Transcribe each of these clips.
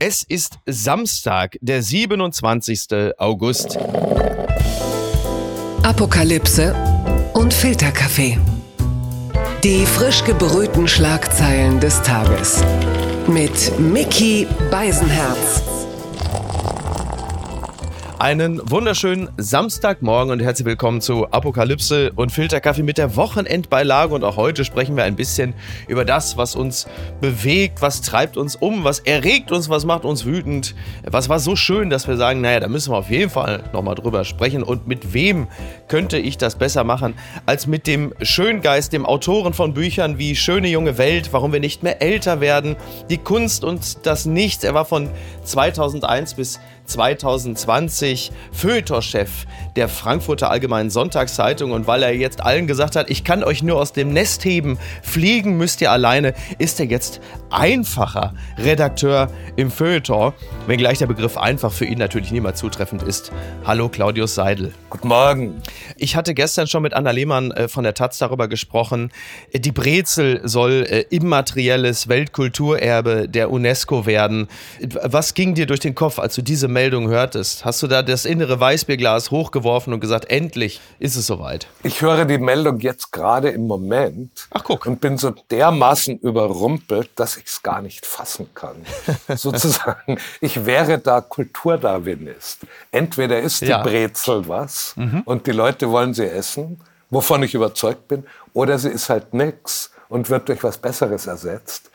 Es ist Samstag, der 27. August. Apokalypse und Filterkaffee. Die frisch gebrühten Schlagzeilen des Tages. Mit Mickey Beisenherz. Einen wunderschönen Samstagmorgen und herzlich willkommen zu Apokalypse und Filterkaffee mit der Wochenendbeilage. Und auch heute sprechen wir ein bisschen über das, was uns bewegt, was treibt uns um, was erregt uns, was macht uns wütend. Was war so schön, dass wir sagen, naja, da müssen wir auf jeden Fall nochmal drüber sprechen. Und mit wem könnte ich das besser machen, als mit dem Schöngeist, dem Autoren von Büchern wie Schöne junge Welt, warum wir nicht mehr älter werden, die Kunst und das Nichts. Er war von 2001 bis 2020 Feuilletonchef der Frankfurter Allgemeinen Sonntagszeitung und weil er jetzt allen gesagt hat, ich kann euch nur aus dem Nest heben, fliegen müsst ihr alleine, ist er jetzt einfacher Redakteur im Feuilleton, wenngleich der Begriff einfach für ihn natürlich niemals zutreffend ist. Hallo Claudius Seidel. Guten Morgen. Ich hatte gestern schon mit Anna Lehmann äh, von der Taz darüber gesprochen. Die Brezel soll äh, immaterielles Weltkulturerbe der UNESCO werden. Was ging dir durch den Kopf, als du diese Meldung hörtest? Hast du da das innere Weißbierglas hochgeworfen und gesagt, endlich ist es soweit? Ich höre die Meldung jetzt gerade im Moment. Ach, guck. Und bin so dermaßen überrumpelt, dass ich es gar nicht fassen kann. Sozusagen, ich wäre da Kulturdarwinist. Entweder ist die Ja. Brezel was und die Leute wollen sie essen, wovon ich überzeugt bin, oder sie ist halt nix und wird durch was Besseres ersetzt.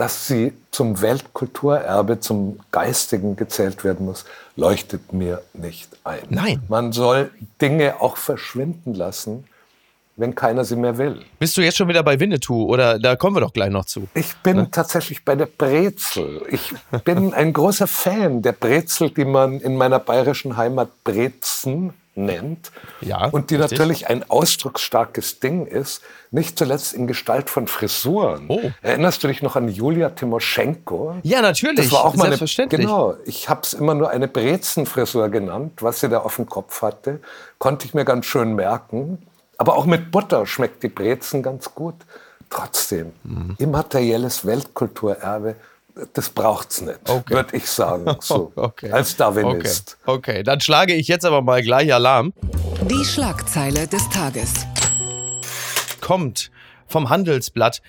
Dass sie zum Weltkulturerbe, zum Geistigen gezählt werden muss, leuchtet mir nicht ein. Nein. Man soll Dinge auch verschwinden lassen, wenn keiner sie mehr will. Bist du jetzt schon wieder bei Winnetou oder da kommen wir doch gleich noch zu? Ich bin tatsächlich bei der Brezel. Ich bin ein großer Fan der Brezel, die man in meiner bayerischen Heimat Brezen nennt. Ja, Und die richtig. natürlich ein ausdrucksstarkes Ding ist, nicht zuletzt in Gestalt von Frisuren. Oh. Erinnerst du dich noch an Julia Timoschenko? Ja, natürlich. Das war auch mal eine, genau. Ich habe es immer nur eine Brezenfrisur genannt, was sie da auf dem Kopf hatte. Konnte ich mir ganz schön merken. Aber auch mit Butter schmeckt die Brezen ganz gut. Trotzdem, Mhm. immaterielles Weltkulturerbe, das braucht's nicht, Okay. würde ich sagen, so, Okay. als Darwinist. Okay. okay, dann schlage ich jetzt aber mal gleich Alarm. Die Schlagzeile des Tages. Kommt vom Handelsblatt.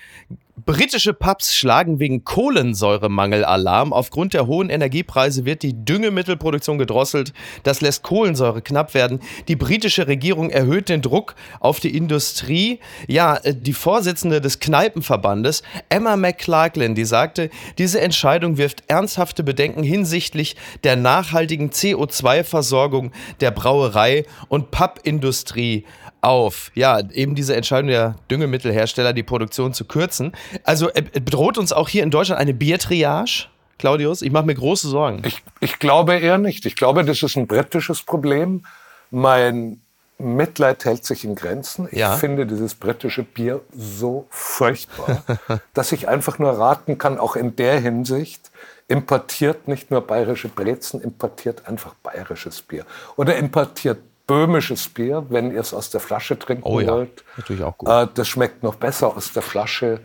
Britische Pubs schlagen wegen Kohlensäuremangel Alarm. Aufgrund der hohen Energiepreise wird die Düngemittelproduktion gedrosselt. Das lässt Kohlensäure knapp werden. Die britische Regierung erhöht den Druck auf die Industrie. Ja, äh, die Vorsitzende des Kneipenverbandes, Emma McClarklin, die sagte, diese Entscheidung wirft ernsthafte Bedenken hinsichtlich der nachhaltigen CO2-Versorgung der Brauerei und Pubindustrie auf. Ja, eben diese Entscheidung der Düngemittelhersteller, die Produktion zu kürzen. Also äh, bedroht uns auch hier in Deutschland eine Biertriage, Claudius? Ich mache mir große Sorgen. Ich, ich glaube eher nicht. Ich glaube, das ist ein britisches Problem. Mein Mitleid hält sich in Grenzen. Ich Ja. finde dieses britische Bier so furchtbar, dass ich einfach nur raten kann, auch in der Hinsicht, importiert nicht nur bayerische Brezen, importiert einfach bayerisches Bier. Oder importiert böhmisches Bier, wenn ihr es aus der Flasche trinken Oh ja, wollt. natürlich auch gut. Äh, das schmeckt noch besser aus der Flasche,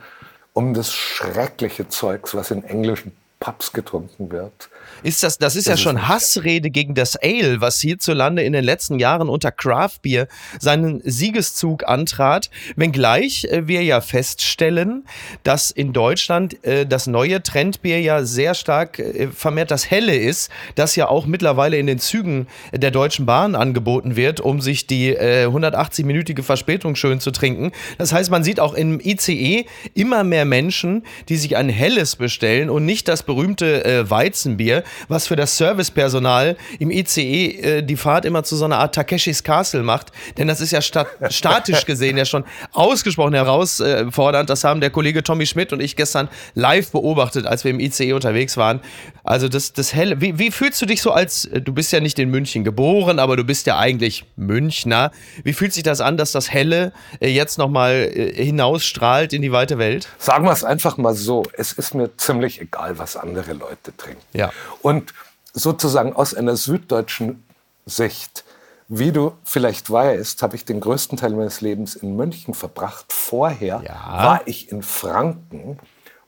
um das schreckliche Zeugs, was in englischen Pubs getrunken wird. Ist das, das ist ja ist schon Hassrede gegen das Ale, was hierzulande in den letzten Jahren unter Craft Beer seinen Siegeszug antrat. Wenngleich äh, wir ja feststellen, dass in Deutschland äh, das neue Trendbier ja sehr stark äh, vermehrt das Helle ist, das ja auch mittlerweile in den Zügen der Deutschen Bahn angeboten wird, um sich die äh, 180-minütige Verspätung schön zu trinken. Das heißt, man sieht auch im ICE immer mehr Menschen, die sich ein helles bestellen und nicht das berühmte äh, Weizenbier, was für das Servicepersonal im ICE äh, die Fahrt immer zu so einer Art Takeshis Castle macht. Denn das ist ja stat statisch gesehen ja schon ausgesprochen herausfordernd. Das haben der Kollege Tommy Schmidt und ich gestern live beobachtet, als wir im ICE unterwegs waren. Also das, das helle. Wie, wie fühlst du dich so als, äh, du bist ja nicht in München geboren, aber du bist ja eigentlich Münchner. Wie fühlt sich das an, dass das Helle äh, jetzt nochmal äh, hinausstrahlt in die weite Welt? Sagen wir es einfach mal so, es ist mir ziemlich egal, was andere Leute trinken. Ja. Und sozusagen aus einer süddeutschen Sicht, wie du vielleicht weißt, habe ich den größten Teil meines Lebens in München verbracht. Vorher Ja. war ich in Franken,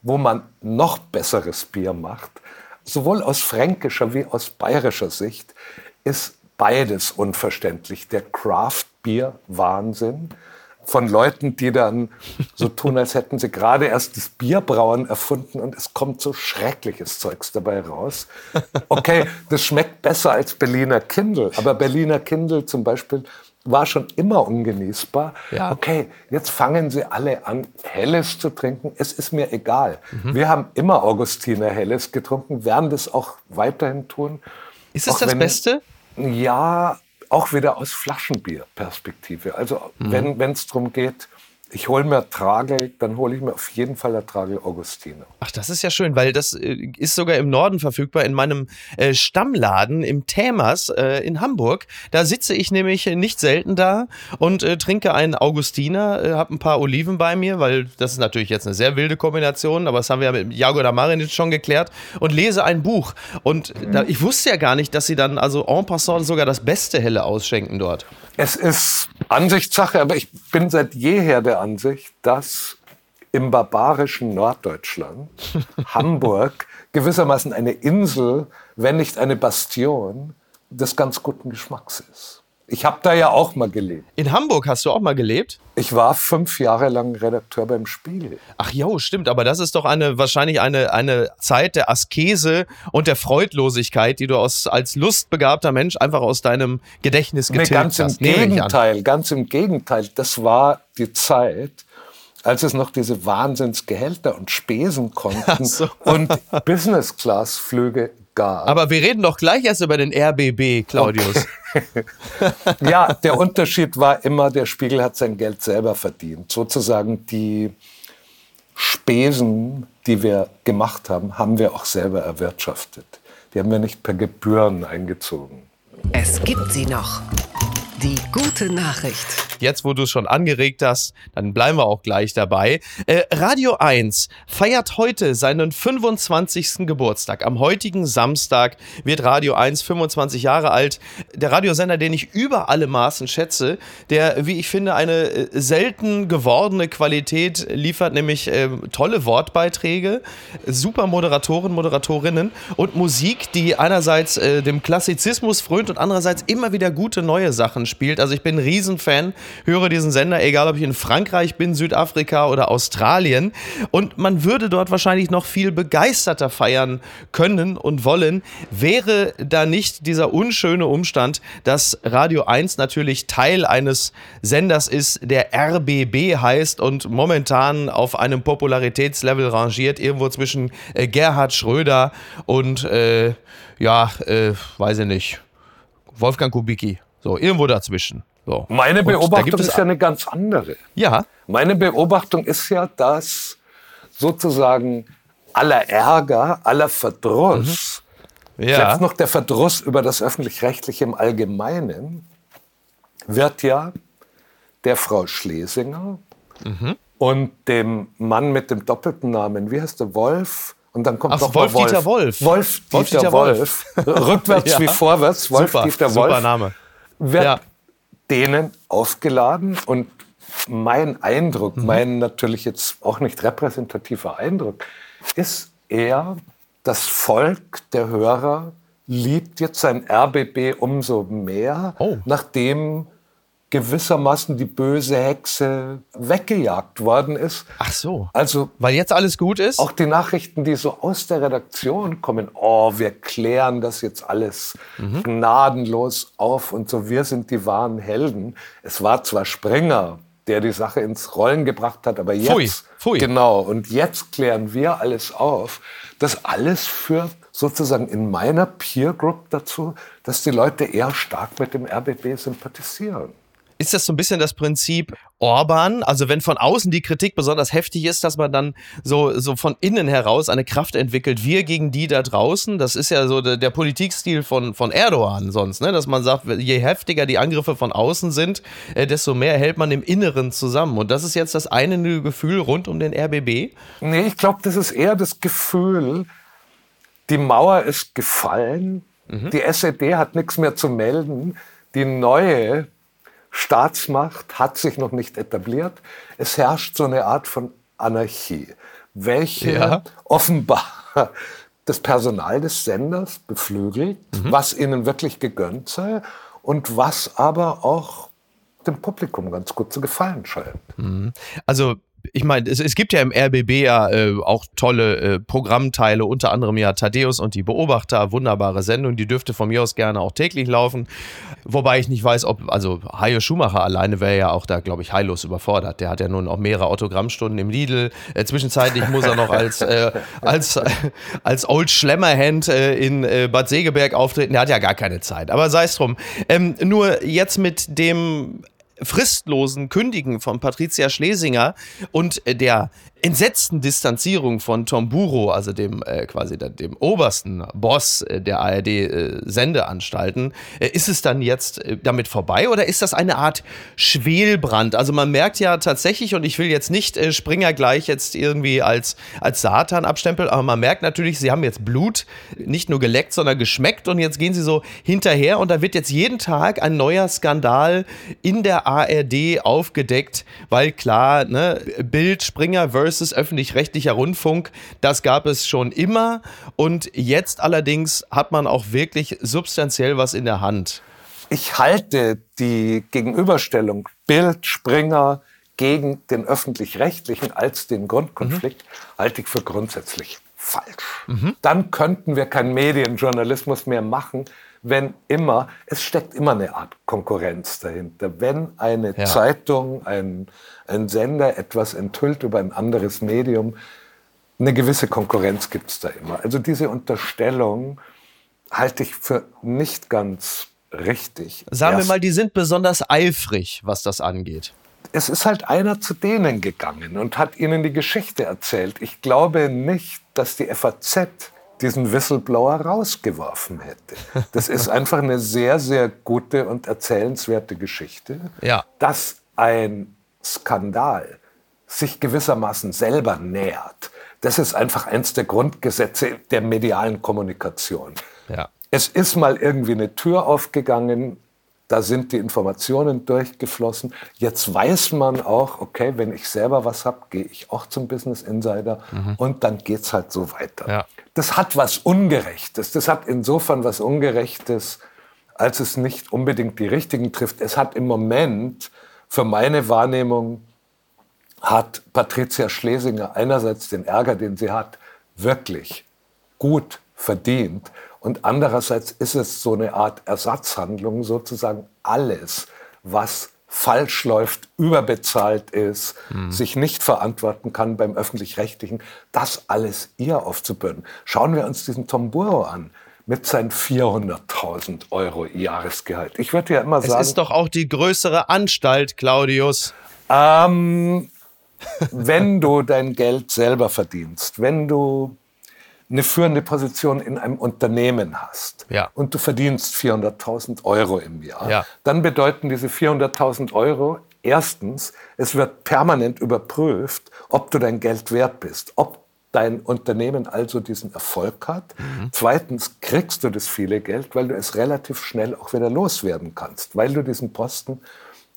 wo man noch besseres Bier macht sowohl aus fränkischer wie aus bayerischer Sicht ist beides unverständlich. Der Craft-Bier-Wahnsinn von Leuten, die dann so tun, als hätten sie gerade erst das Bierbrauen erfunden und es kommt so schreckliches Zeugs dabei raus. Okay, das schmeckt besser als Berliner Kindle, aber Berliner Kindle zum Beispiel war schon immer ungenießbar. Ja. Okay, jetzt fangen sie alle an, Helles zu trinken. Es ist mir egal. Mhm. Wir haben immer Augustiner Helles getrunken, werden das auch weiterhin tun. Ist es das wenn, Beste? Ja, auch wieder aus Flaschenbierperspektive. Also mhm. wenn es darum geht, ich hole mir Tragel, dann hole ich mir auf jeden Fall der Tragel Augustiner. Ach, das ist ja schön, weil das äh, ist sogar im Norden verfügbar, in meinem äh, Stammladen im Tämers äh, in Hamburg. Da sitze ich nämlich nicht selten da und äh, trinke einen Augustiner, äh, habe ein paar Oliven bei mir, weil das ist natürlich jetzt eine sehr wilde Kombination, aber das haben wir ja mit Jago Damarin jetzt schon geklärt und lese ein Buch. Und mhm. da, ich wusste ja gar nicht, dass sie dann also en passant sogar das beste Helle ausschenken dort. Es ist Ansichtssache, aber ich bin seit jeher der Ansicht, dass im barbarischen Norddeutschland Hamburg gewissermaßen eine Insel, wenn nicht eine Bastion des ganz guten Geschmacks ist. Ich habe da ja auch mal gelebt. In Hamburg hast du auch mal gelebt? Ich war fünf Jahre lang Redakteur beim Spiegel. Ach jo, stimmt. Aber das ist doch eine wahrscheinlich eine, eine Zeit der Askese und der Freudlosigkeit, die du aus, als lustbegabter Mensch einfach aus deinem Gedächtnis getilgt nee, ganz hast. Im Gegenteil, ganz im Gegenteil. Das war die Zeit, als es noch diese Wahnsinnsgehälter und Spesen konnten so. und Business-Class-Flüge gab. Aber wir reden doch gleich erst über den RBB, Claudius. Okay. ja, der Unterschied war immer, der Spiegel hat sein Geld selber verdient. Sozusagen die Spesen, die wir gemacht haben, haben wir auch selber erwirtschaftet. Die haben wir nicht per Gebühren eingezogen. Es gibt sie noch. Die gute Nachricht. Jetzt, wo du es schon angeregt hast, dann bleiben wir auch gleich dabei. Äh, Radio 1 feiert heute seinen 25. Geburtstag. Am heutigen Samstag wird Radio 1 25 Jahre alt. Der Radiosender, den ich über alle Maßen schätze, der, wie ich finde, eine äh, selten gewordene Qualität liefert, nämlich äh, tolle Wortbeiträge, super Moderatoren, Moderatorinnen und Musik, die einerseits äh, dem Klassizismus frönt und andererseits immer wieder gute neue Sachen spielt. Also ich bin ein Riesenfan, höre diesen Sender, egal ob ich in Frankreich bin, Südafrika oder Australien. Und man würde dort wahrscheinlich noch viel begeisterter feiern können und wollen, wäre da nicht dieser unschöne Umstand, dass Radio 1 natürlich Teil eines Senders ist, der RBB heißt und momentan auf einem Popularitätslevel rangiert, irgendwo zwischen äh, Gerhard Schröder und, äh, ja, äh, weiß ich nicht, Wolfgang Kubicki. So, irgendwo dazwischen. So. Meine Beobachtung ist ja eine ganz andere. Ja. Meine Beobachtung ist ja, dass sozusagen aller Ärger, aller Verdruss, mhm. ja. selbst noch der Verdruss über das Öffentlich-Rechtliche im Allgemeinen, wird ja der Frau Schlesinger mhm. und dem Mann mit dem doppelten Namen, wie heißt der, Wolf? Und dann kommt Ach, noch Wolf, Wolf Dieter Wolf. Wolf, Wolf Dieter, Dieter Wolf. Wolf. Rückwärts ja. wie vorwärts. Wolf super, Dieter Wolf. Super Name wird ja. denen aufgeladen und mein Eindruck, mhm. mein natürlich jetzt auch nicht repräsentativer Eindruck, ist eher, das Volk der Hörer liebt jetzt sein RBB umso mehr, oh. nachdem gewissermaßen die böse Hexe weggejagt worden ist. Ach so. Also, weil jetzt alles gut ist? Auch die Nachrichten, die so aus der Redaktion kommen, oh, wir klären das jetzt alles mhm. gnadenlos auf und so, wir sind die wahren Helden. Es war zwar Springer, der die Sache ins Rollen gebracht hat, aber jetzt, pfui, pfui. genau, und jetzt klären wir alles auf. Das alles führt sozusagen in meiner Peer Group dazu, dass die Leute eher stark mit dem RBB sympathisieren. Ist das so ein bisschen das Prinzip Orban? Also wenn von außen die Kritik besonders heftig ist, dass man dann so, so von innen heraus eine Kraft entwickelt, wir gegen die da draußen. Das ist ja so der, der Politikstil von, von Erdogan sonst, ne? dass man sagt, je heftiger die Angriffe von außen sind, äh, desto mehr hält man im Inneren zusammen. Und das ist jetzt das eine Gefühl rund um den RBB? Nee, ich glaube, das ist eher das Gefühl, die Mauer ist gefallen, mhm. die SED hat nichts mehr zu melden, die neue Staatsmacht hat sich noch nicht etabliert. Es herrscht so eine Art von Anarchie, welche ja. offenbar das Personal des Senders beflügelt, mhm. was ihnen wirklich gegönnt sei und was aber auch dem Publikum ganz gut zu gefallen scheint. Mhm. Also ich meine, es, es, gibt ja im RBB ja äh, auch tolle äh, Programmteile, unter anderem ja Thaddeus und die Beobachter, wunderbare Sendung, die dürfte von mir aus gerne auch täglich laufen. Wobei ich nicht weiß, ob, also Hajo Schumacher alleine wäre ja auch da, glaube ich, heillos überfordert. Der hat ja nun auch mehrere Autogrammstunden im Lidl. Äh, zwischenzeitlich muss er noch als, äh, als, äh, als Old Schlemmerhand äh, in Bad Segeberg auftreten. Der hat ja gar keine Zeit. Aber sei es drum. Ähm, nur jetzt mit dem fristlosen Kündigen von Patricia Schlesinger und der entsetzten Distanzierung von Tom Buro, also dem äh, quasi dem obersten Boss äh, der ARD-Sendeanstalten, äh, äh, ist es dann jetzt äh, damit vorbei oder ist das eine Art Schwelbrand? Also man merkt ja tatsächlich, und ich will jetzt nicht Springer gleich jetzt irgendwie als, als Satan abstempeln, aber man merkt natürlich, sie haben jetzt Blut nicht nur geleckt, sondern geschmeckt und jetzt gehen sie so hinterher und da wird jetzt jeden Tag ein neuer Skandal in der ARD aufgedeckt, weil klar, ne, Bild, Springer versus versus öffentlich-rechtlicher Rundfunk, das gab es schon immer und jetzt allerdings hat man auch wirklich substanziell was in der Hand. Ich halte die Gegenüberstellung Bild, Springer gegen den öffentlich-rechtlichen als den Grundkonflikt, mhm. halte ich für grundsätzlich falsch. Mhm. Dann könnten wir keinen Medienjournalismus mehr machen, wenn immer, es steckt immer eine Art Konkurrenz dahinter. Wenn eine ja. Zeitung, ein, ein Sender etwas enthüllt über ein anderes Medium, eine gewisse Konkurrenz gibt es da immer. Also diese Unterstellung halte ich für nicht ganz richtig. Sagen Erst, wir mal, die sind besonders eifrig, was das angeht. Es ist halt einer zu denen gegangen und hat ihnen die Geschichte erzählt. Ich glaube nicht, dass die FAZ diesen Whistleblower rausgeworfen hätte. Das ist einfach eine sehr, sehr gute und erzählenswerte Geschichte, ja. dass ein Skandal sich gewissermaßen selber nähert. Das ist einfach eins der Grundgesetze der medialen Kommunikation. Ja. Es ist mal irgendwie eine Tür aufgegangen, da sind die Informationen durchgeflossen. Jetzt weiß man auch, okay, wenn ich selber was habe, gehe ich auch zum Business Insider mhm. und dann geht es halt so weiter. Ja. Das hat was Ungerechtes. Das hat insofern was Ungerechtes, als es nicht unbedingt die Richtigen trifft. Es hat im Moment, für meine Wahrnehmung, hat Patricia Schlesinger einerseits den Ärger, den sie hat, wirklich gut verdient. Und andererseits ist es so eine Art Ersatzhandlung, sozusagen alles, was falsch läuft, überbezahlt ist, mhm. sich nicht verantworten kann beim öffentlich-rechtlichen, das alles ihr aufzubürden. Schauen wir uns diesen Tom Burrow an mit seinen 400.000 Euro Jahresgehalt. Ich würde ja immer sagen... Es ist doch auch die größere Anstalt, Claudius. Ähm, wenn du dein Geld selber verdienst, wenn du eine führende Position in einem Unternehmen hast ja. und du verdienst 400.000 Euro im Jahr, ja. dann bedeuten diese 400.000 Euro erstens, es wird permanent überprüft, ob du dein Geld wert bist, ob dein Unternehmen also diesen Erfolg hat. Mhm. Zweitens kriegst du das viele Geld, weil du es relativ schnell auch wieder loswerden kannst, weil du diesen Posten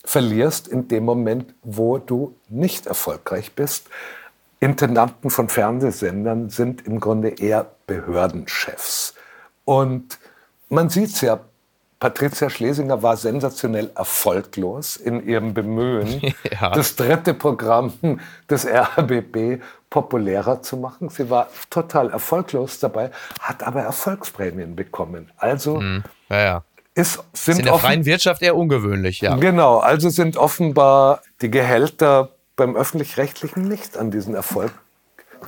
verlierst in dem Moment, wo du nicht erfolgreich bist. Intendanten von Fernsehsendern sind im Grunde eher Behördenchefs. Und man sieht es ja, Patricia Schlesinger war sensationell erfolglos in ihrem Bemühen, ja. das dritte Programm des RBB populärer zu machen. Sie war total erfolglos dabei, hat aber Erfolgsprämien bekommen. Also mhm. ja, ja. Ist, sind ist in der freien Wirtschaft eher ungewöhnlich, ja. Genau, also sind offenbar die Gehälter beim öffentlich-rechtlichen nicht an diesen Erfolg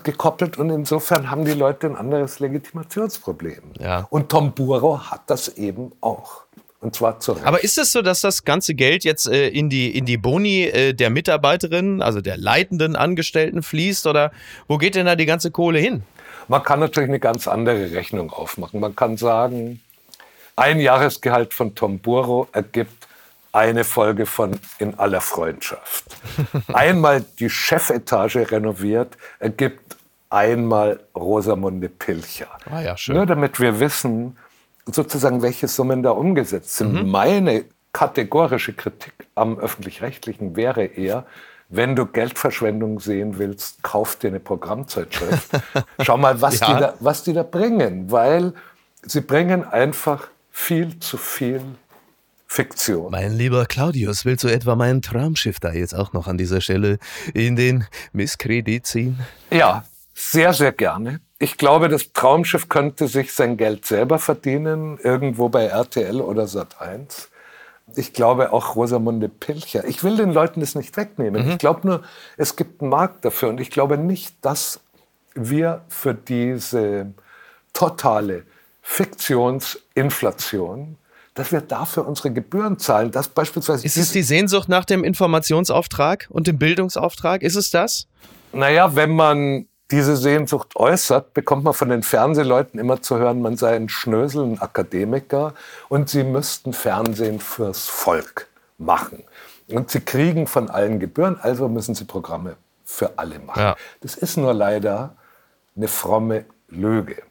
gekoppelt und insofern haben die Leute ein anderes Legitimationsproblem. Ja. Und Tom Buro hat das eben auch. Und zwar zu Recht. Aber ist es so, dass das ganze Geld jetzt äh, in, die, in die Boni äh, der Mitarbeiterinnen, also der leitenden Angestellten fließt oder wo geht denn da die ganze Kohle hin? Man kann natürlich eine ganz andere Rechnung aufmachen. Man kann sagen, ein Jahresgehalt von Tom Buro ergibt eine Folge von In aller Freundschaft. Einmal die Chefetage renoviert, ergibt einmal Rosamunde Pilcher. Ah ja, schön. Nur damit wir wissen, sozusagen, welche Summen da umgesetzt sind. Mhm. Meine kategorische Kritik am öffentlich-rechtlichen wäre eher, wenn du Geldverschwendung sehen willst, kauf dir eine Programmzeitschrift. Schau mal, was, ja. die da, was die da bringen, weil sie bringen einfach viel zu viel Fiktion. Mein lieber Claudius, willst du etwa mein Traumschiff da jetzt auch noch an dieser Stelle in den Misskredit ziehen? Ja, sehr, sehr gerne. Ich glaube, das Traumschiff könnte sich sein Geld selber verdienen, irgendwo bei RTL oder Sat1. Ich glaube auch Rosamunde Pilcher. Ich will den Leuten das nicht wegnehmen. Mhm. Ich glaube nur, es gibt einen Markt dafür. Und ich glaube nicht, dass wir für diese totale Fiktionsinflation, dass wir dafür unsere Gebühren zahlen. Dass beispielsweise ist es die Sehnsucht nach dem Informationsauftrag und dem Bildungsauftrag? Ist es das? Naja, wenn man diese Sehnsucht äußert, bekommt man von den Fernsehleuten immer zu hören, man sei ein Schnösel, ein Akademiker und sie müssten Fernsehen fürs Volk machen. Und sie kriegen von allen Gebühren, also müssen sie Programme für alle machen. Ja. Das ist nur leider eine fromme Lüge.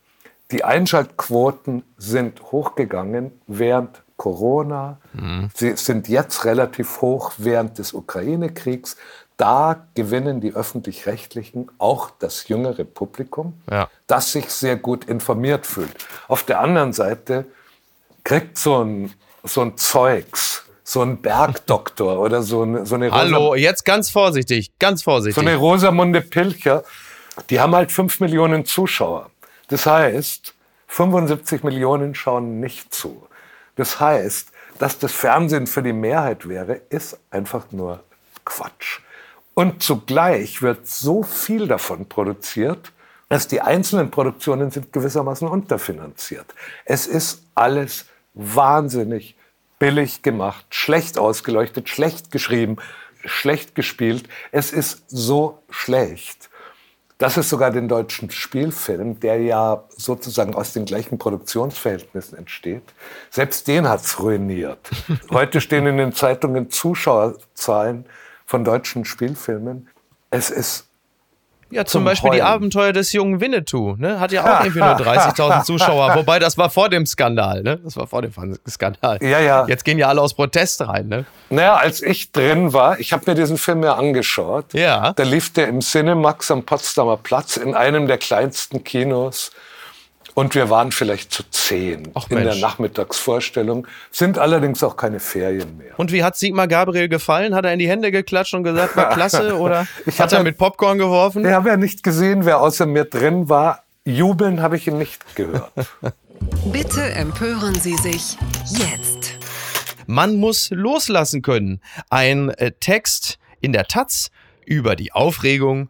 Die Einschaltquoten sind hochgegangen während Corona. Mhm. Sie sind jetzt relativ hoch während des Ukraine-Kriegs da gewinnen die öffentlich-rechtlichen auch das jüngere Publikum, ja. das sich sehr gut informiert fühlt. Auf der anderen Seite kriegt so ein, so ein Zeugs, so ein Bergdoktor oder so eine, so eine Hallo, Rosa, jetzt ganz vorsichtig, ganz vorsichtig. So eine Rosamunde Pilcher, die haben halt fünf Millionen Zuschauer. Das heißt, 75 Millionen schauen nicht zu. Das heißt, dass das Fernsehen für die Mehrheit wäre, ist einfach nur Quatsch. Und zugleich wird so viel davon produziert, dass die einzelnen Produktionen sind gewissermaßen unterfinanziert. Es ist alles wahnsinnig billig gemacht, schlecht ausgeleuchtet, schlecht geschrieben, schlecht gespielt. Es ist so schlecht, dass es sogar den deutschen Spielfilm, der ja sozusagen aus den gleichen Produktionsverhältnissen entsteht, selbst den hat es ruiniert. Heute stehen in den Zeitungen Zuschauerzahlen von deutschen Spielfilmen. Es ist ja, zum, zum Beispiel Heulen. die Abenteuer des jungen Winnetou, ne? Hat ja auch irgendwie nur 30.000 Zuschauer, wobei das war vor dem Skandal, ne? Das war vor dem Skandal. Ja, ja. Jetzt gehen ja alle aus Protest rein, ne? Naja, als ich drin war, ich habe mir diesen Film ja angeschaut. Ja. Da lief der im Cinemax am Potsdamer Platz in einem der kleinsten Kinos und wir waren vielleicht zu zehn Ach, in Mensch. der Nachmittagsvorstellung, sind allerdings auch keine Ferien mehr. Und wie hat Sigmar Gabriel gefallen? Hat er in die Hände geklatscht und gesagt, war klasse? Oder ich hat er ja, mit Popcorn geworfen? Ich habe ja nicht gesehen, wer außer mir drin war. Jubeln habe ich ihn nicht gehört. Bitte empören Sie sich jetzt. Man muss loslassen können. Ein äh, Text in der Taz über die Aufregung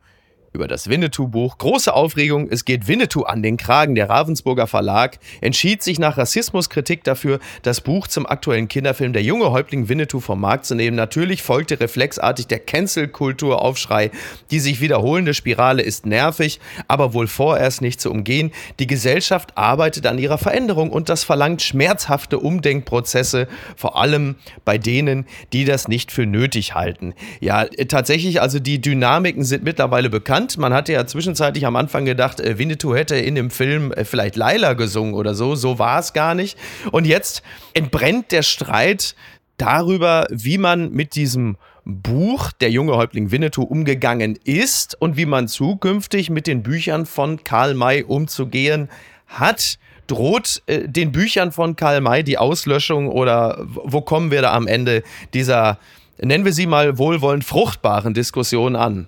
über das Winnetou-Buch. Große Aufregung, es geht Winnetou an den Kragen. Der Ravensburger Verlag entschied sich nach Rassismuskritik dafür, das Buch zum aktuellen Kinderfilm Der junge Häuptling Winnetou vom Markt zu nehmen. Natürlich folgte reflexartig der Cancel-Kultur-Aufschrei. Die sich wiederholende Spirale ist nervig, aber wohl vorerst nicht zu umgehen. Die Gesellschaft arbeitet an ihrer Veränderung und das verlangt schmerzhafte Umdenkprozesse, vor allem bei denen, die das nicht für nötig halten. Ja, tatsächlich, also die Dynamiken sind mittlerweile bekannt interessant. Man hatte ja zwischenzeitlich am Anfang gedacht, äh, Winnetou hätte in dem Film äh, vielleicht Laila gesungen oder so. So war es gar nicht. Und jetzt entbrennt der Streit darüber, wie man mit diesem Buch Der junge Häuptling Winnetou umgegangen ist und wie man zukünftig mit den Büchern von Karl May umzugehen hat. Droht äh, den Büchern von Karl May die Auslöschung oder wo kommen wir da am Ende dieser, nennen wir sie mal wohlwollend fruchtbaren Diskussion an?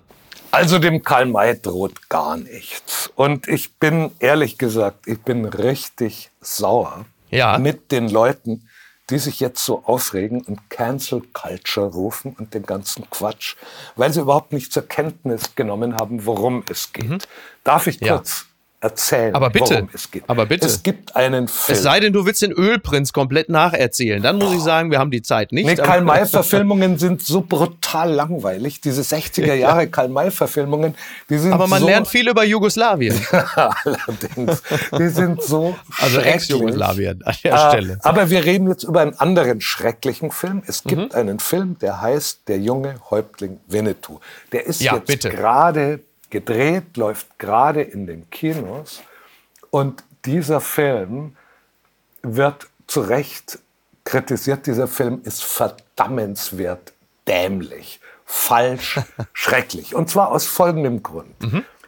Also dem Karl May droht gar nichts. Und ich bin ehrlich gesagt, ich bin richtig sauer ja. mit den Leuten, die sich jetzt so aufregen und Cancel Culture rufen und den ganzen Quatsch, weil sie überhaupt nicht zur Kenntnis genommen haben, worum es geht. Mhm. Darf ich kurz erzählen, aber bitte, worum es geht. Aber bitte. Es gibt einen Film. Es sei denn, du willst den Ölprinz komplett nacherzählen. Dann muss ich sagen, wir haben die Zeit nicht. Nee, Karl-May-Verfilmungen sind so brutal langweilig. Diese 60er Jahre ja. Karl-May-Verfilmungen, die sind Aber man so lernt viel über Jugoslawien. Allerdings. Die sind so Also Ex-Jugoslawien an der äh, Stelle. Aber wir reden jetzt über einen anderen schrecklichen Film. Es gibt mhm. einen Film, der heißt Der junge Häuptling Winnetou. Der ist ja, jetzt gerade gedreht, läuft gerade in den Kinos. Und dieser Film wird zu Recht kritisiert. Dieser Film ist verdammenswert dämlich falsch, schrecklich. Und zwar aus folgendem Grund.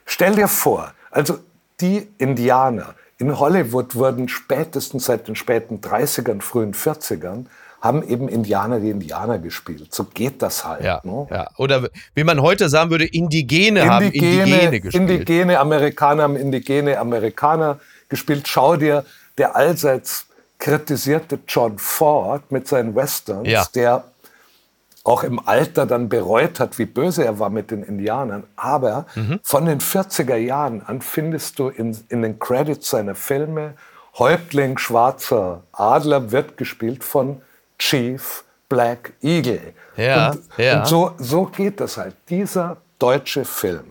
Stell dir vor, also die Indianer in Hollywood wurden spätestens seit den späten 30ern, frühen 40ern haben eben Indianer die Indianer gespielt. So geht das halt. Ja, ne? ja. Oder wie man heute sagen würde, Indigene, haben Indigene gespielt. Indigene Amerikaner haben Indigene Amerikaner gespielt. Schau dir der allseits kritisierte John Ford mit seinen Westerns, Ja. der auch im Alter dann bereut hat, wie böse er war mit den Indianern. Aber Mhm. von den 40er Jahren an findest du in, in den Credits seiner Filme, Häuptling Schwarzer Adler wird gespielt von Chief Black Eagle. Ja, und, ja. und so, so geht das halt. Dieser deutsche Film,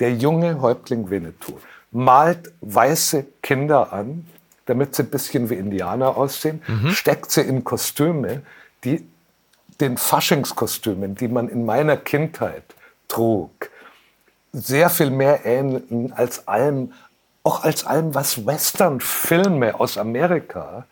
der junge Häuptling Winnetou, malt weiße Kinder an, damit sie ein bisschen wie Indianer aussehen, steckt sie in Kostüme, die den Faschingskostümen, die man in meiner Kindheit trug, sehr viel mehr ähneln als allem, auch als allem, was Western-Filme aus Amerika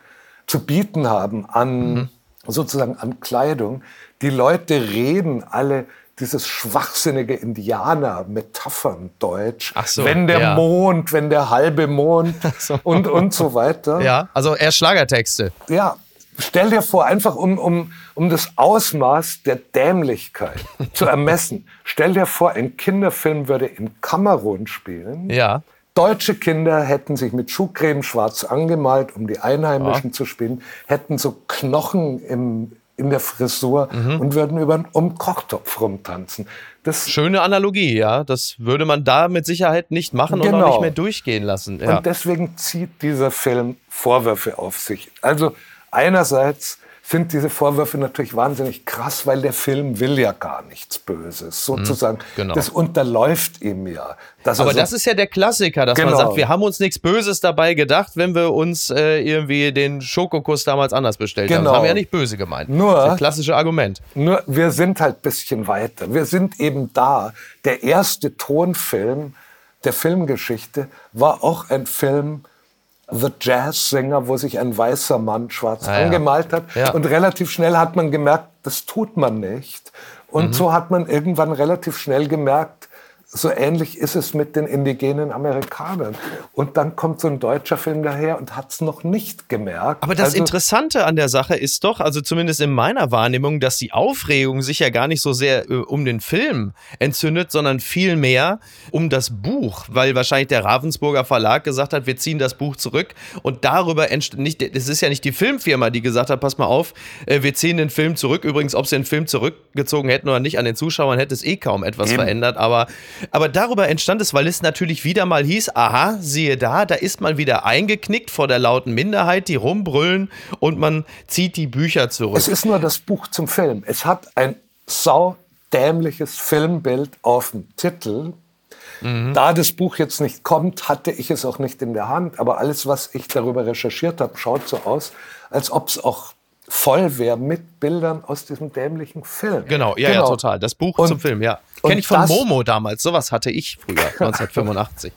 zu bieten haben an sozusagen an Kleidung. Die Leute reden alle dieses schwachsinnige Indianer-Metaphern-Deutsch. So, wenn der ja. Mond, wenn der halbe Mond so. und, und so weiter. Ja, also eher Schlagertexte. Ja, stell dir vor, einfach um, um, um das Ausmaß der Dämlichkeit zu ermessen, stell dir vor, ein Kinderfilm würde in Kamerun spielen. Ja. Deutsche Kinder hätten sich mit Schuhcreme schwarz angemalt, um die Einheimischen zu spielen, hätten so Knochen im, in der Frisur Mhm. und würden über, um den Kochtopf rumtanzen. Das, Schöne Analogie, ja. Das würde man da mit Sicherheit nicht machen und Genau. auch nicht mehr durchgehen lassen. Ja. Und deswegen zieht dieser Film Vorwürfe auf sich. Also einerseits sind diese Vorwürfe natürlich wahnsinnig krass, weil der Film will ja gar nichts Böses. Sozusagen, genau. das unterläuft ihm ja. Er Aber so- das ist ja der Klassiker, dass man Genau. sagt, wir haben uns nichts Böses dabei gedacht, wenn wir uns äh, irgendwie den Schokokuss damals anders bestellt haben. Genau. Das haben wir ja nicht böse gemeint. Nur- das ist das klassische Argument. Nur wir sind halt ein bisschen weiter. Wir sind eben da. Der erste Tonfilm der Filmgeschichte war auch ein Film The Jazz Singer, wo sich ein weißer Mann schwarz Ah, angemalt hat. Ja. Und relativ schnell hat man gemerkt, das tut man nicht. Und Mhm. so hat man irgendwann relativ schnell gemerkt, so ähnlich ist es mit den indigenen Amerikanern. Und dann kommt so ein deutscher Film daher und hat es noch nicht gemerkt. Aber das Also- Interessante an der Sache ist doch, also zumindest in meiner Wahrnehmung, dass die Aufregung sich ja gar nicht so sehr äh, um den Film entzündet, sondern vielmehr um das Buch, weil wahrscheinlich der Ravensburger Verlag gesagt hat, wir ziehen das Buch zurück und darüber entsteht nicht, es ist ja nicht die Filmfirma, die gesagt hat, pass mal auf, äh, wir ziehen den Film zurück. Übrigens, ob sie den Film zurückgezogen hätten oder nicht, an den Zuschauern hätte es eh kaum etwas Eben. verändert, aber, aber darüber entstand es, weil es natürlich wieder mal hieß, aha, siehe da, da ist man wieder eingeknickt vor der lauten Minderheit, die rumbrüllen und man zieht die Bücher zurück. Es ist nur das Buch zum Film. Es hat ein saudämliches Filmbild auf dem Titel. Da das Buch jetzt nicht kommt, hatte ich es auch nicht in der Hand. Aber alles, was ich darüber recherchiert habe, schaut so aus, als ob es auch voll wäre mit Bildern aus diesem dämlichen Film. Genau, ja, ja, total. Das Buch Und- zum Film, ja. Kenne ich von das- Momo damals. Sowas hatte ich früher, 1985.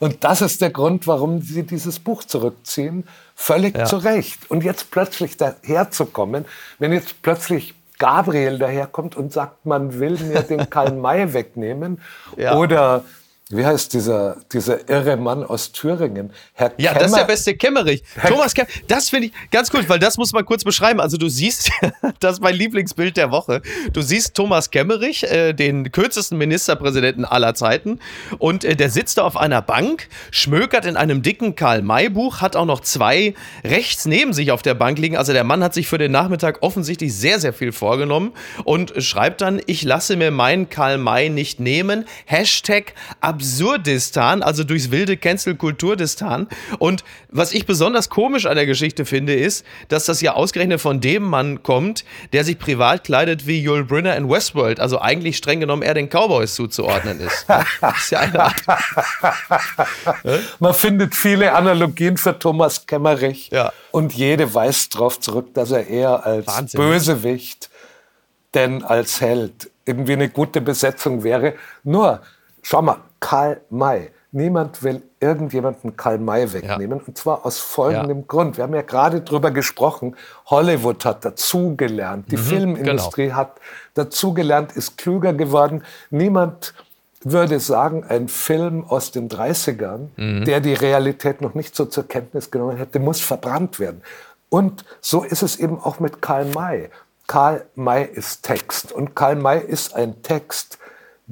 Und das ist der Grund, warum sie dieses Buch zurückziehen. Völlig Ja. zu Recht. Und jetzt plötzlich daherzukommen, wenn jetzt plötzlich Gabriel daherkommt und sagt, man will mir den Karl May wegnehmen. Ja. Oder wie heißt dieser, dieser irre Mann aus Thüringen? Herr Ja, Kemmer, das ist der beste Kemmerich. Thomas Kemmerich, das finde ich ganz gut, weil das muss man kurz beschreiben. Also du siehst, das ist mein Lieblingsbild der Woche. Du siehst Thomas Kemmerich, äh, den kürzesten Ministerpräsidenten aller Zeiten, und äh, der sitzt da auf einer Bank, schmökert in einem dicken Karl-May-Buch, hat auch noch zwei rechts neben sich auf der Bank liegen. Also der Mann hat sich für den Nachmittag offensichtlich sehr, sehr viel vorgenommen und schreibt dann, ich lasse mir meinen Karl May nicht nehmen. Hashtag Absurdistan, also durchs wilde Cancel-Kulturdistan. Und was ich besonders komisch an der Geschichte finde, ist, dass das ja ausgerechnet von dem Mann kommt, der sich privat kleidet wie Yul Brynner in Westworld, also eigentlich streng genommen eher den Cowboys zuzuordnen ist. Ist ja eine Art. Man findet viele Analogien für Thomas Kemmerich. Ja. Und jede weist darauf zurück, dass er eher als Wahnsinn. Bösewicht denn als Held irgendwie eine gute Besetzung wäre. Nur, schau mal, Karl May, Niemand will irgendjemanden Karl May wegnehmen. Ja. Und zwar aus folgendem ja. Grund. Wir haben ja gerade drüber gesprochen. Hollywood hat dazugelernt. Die mhm, Filmindustrie genau. hat dazugelernt, ist klüger geworden. Niemand würde sagen, ein Film aus den 30ern, mhm. der die Realität noch nicht so zur Kenntnis genommen hätte, muss verbrannt werden. Und so ist es eben auch mit Karl May. Karl May ist Text. Und Karl May ist ein Text,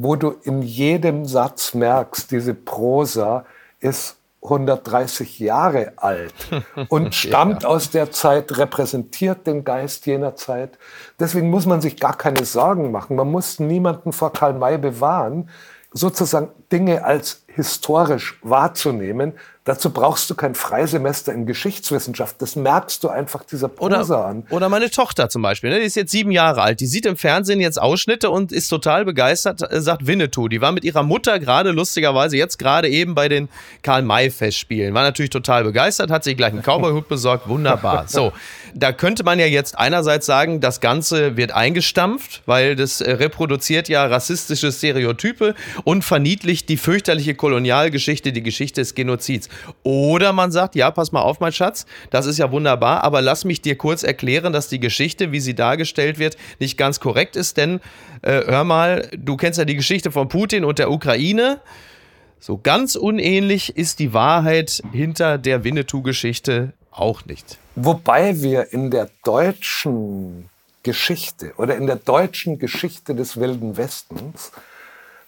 wo du in jedem Satz merkst, diese Prosa ist 130 Jahre alt und stammt ja. aus der Zeit, repräsentiert den Geist jener Zeit. Deswegen muss man sich gar keine Sorgen machen. Man muss niemanden vor Karl May bewahren, sozusagen Dinge als historisch wahrzunehmen, Dazu brauchst du kein Freisemester in Geschichtswissenschaft. Das merkst du einfach dieser Prosa oder, an. Oder meine Tochter zum Beispiel. Ne? Die ist jetzt sieben Jahre alt. Die sieht im Fernsehen jetzt Ausschnitte und ist total begeistert, äh, sagt Winnetou. Die war mit ihrer Mutter gerade lustigerweise jetzt gerade eben bei den Karl-May-Festspielen. War natürlich total begeistert, hat sich gleich einen Cowboy-Hut besorgt. Wunderbar. So, da könnte man ja jetzt einerseits sagen, das Ganze wird eingestampft, weil das äh, reproduziert ja rassistische Stereotype und verniedlicht die fürchterliche Kolonialgeschichte, die Geschichte des Genozids. Oder man sagt, ja, pass mal auf, mein Schatz, das ist ja wunderbar, aber lass mich dir kurz erklären, dass die Geschichte, wie sie dargestellt wird, nicht ganz korrekt ist, denn äh, hör mal, du kennst ja die Geschichte von Putin und der Ukraine. So ganz unähnlich ist die Wahrheit hinter der Winnetou-Geschichte auch nicht. Wobei wir in der deutschen Geschichte oder in der deutschen Geschichte des Wilden Westens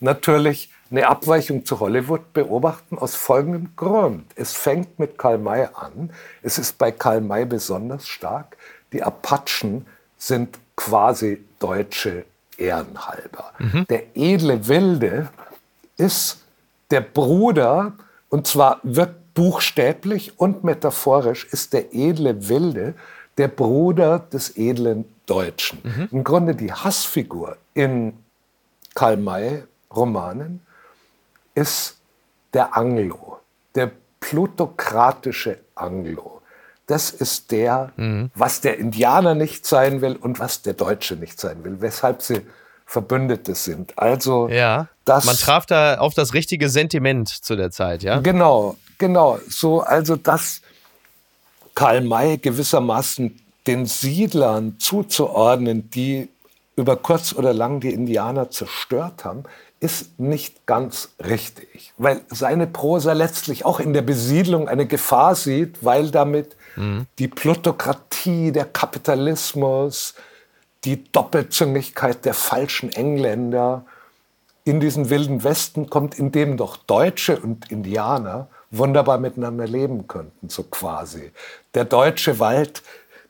natürlich eine Abweichung zu Hollywood beobachten aus folgendem Grund. Es fängt mit Karl May an. Es ist bei Karl May besonders stark. Die Apachen sind quasi deutsche Ehrenhalber. Mhm. Der edle Wilde ist der Bruder, und zwar wird buchstäblich und metaphorisch, ist der edle Wilde der Bruder des edlen Deutschen. Mhm. Im Grunde die Hassfigur in Karl May Romanen ist der Anglo, der plutokratische Anglo. Das ist der, mhm. was der Indianer nicht sein will und was der Deutsche nicht sein will, weshalb sie Verbündete sind. Also ja, das, man traf da auf das richtige Sentiment zu der Zeit, ja? Genau, genau. So, also dass Karl May gewissermaßen den Siedlern zuzuordnen, die über kurz oder lang die Indianer zerstört haben, ist nicht ganz richtig, weil seine Prosa letztlich auch in der Besiedlung eine Gefahr sieht, weil damit mhm. die Plutokratie, der Kapitalismus, die Doppelzüngigkeit der falschen Engländer in diesen wilden Westen kommt, in dem doch Deutsche und Indianer wunderbar miteinander leben könnten, so quasi. Der deutsche Wald,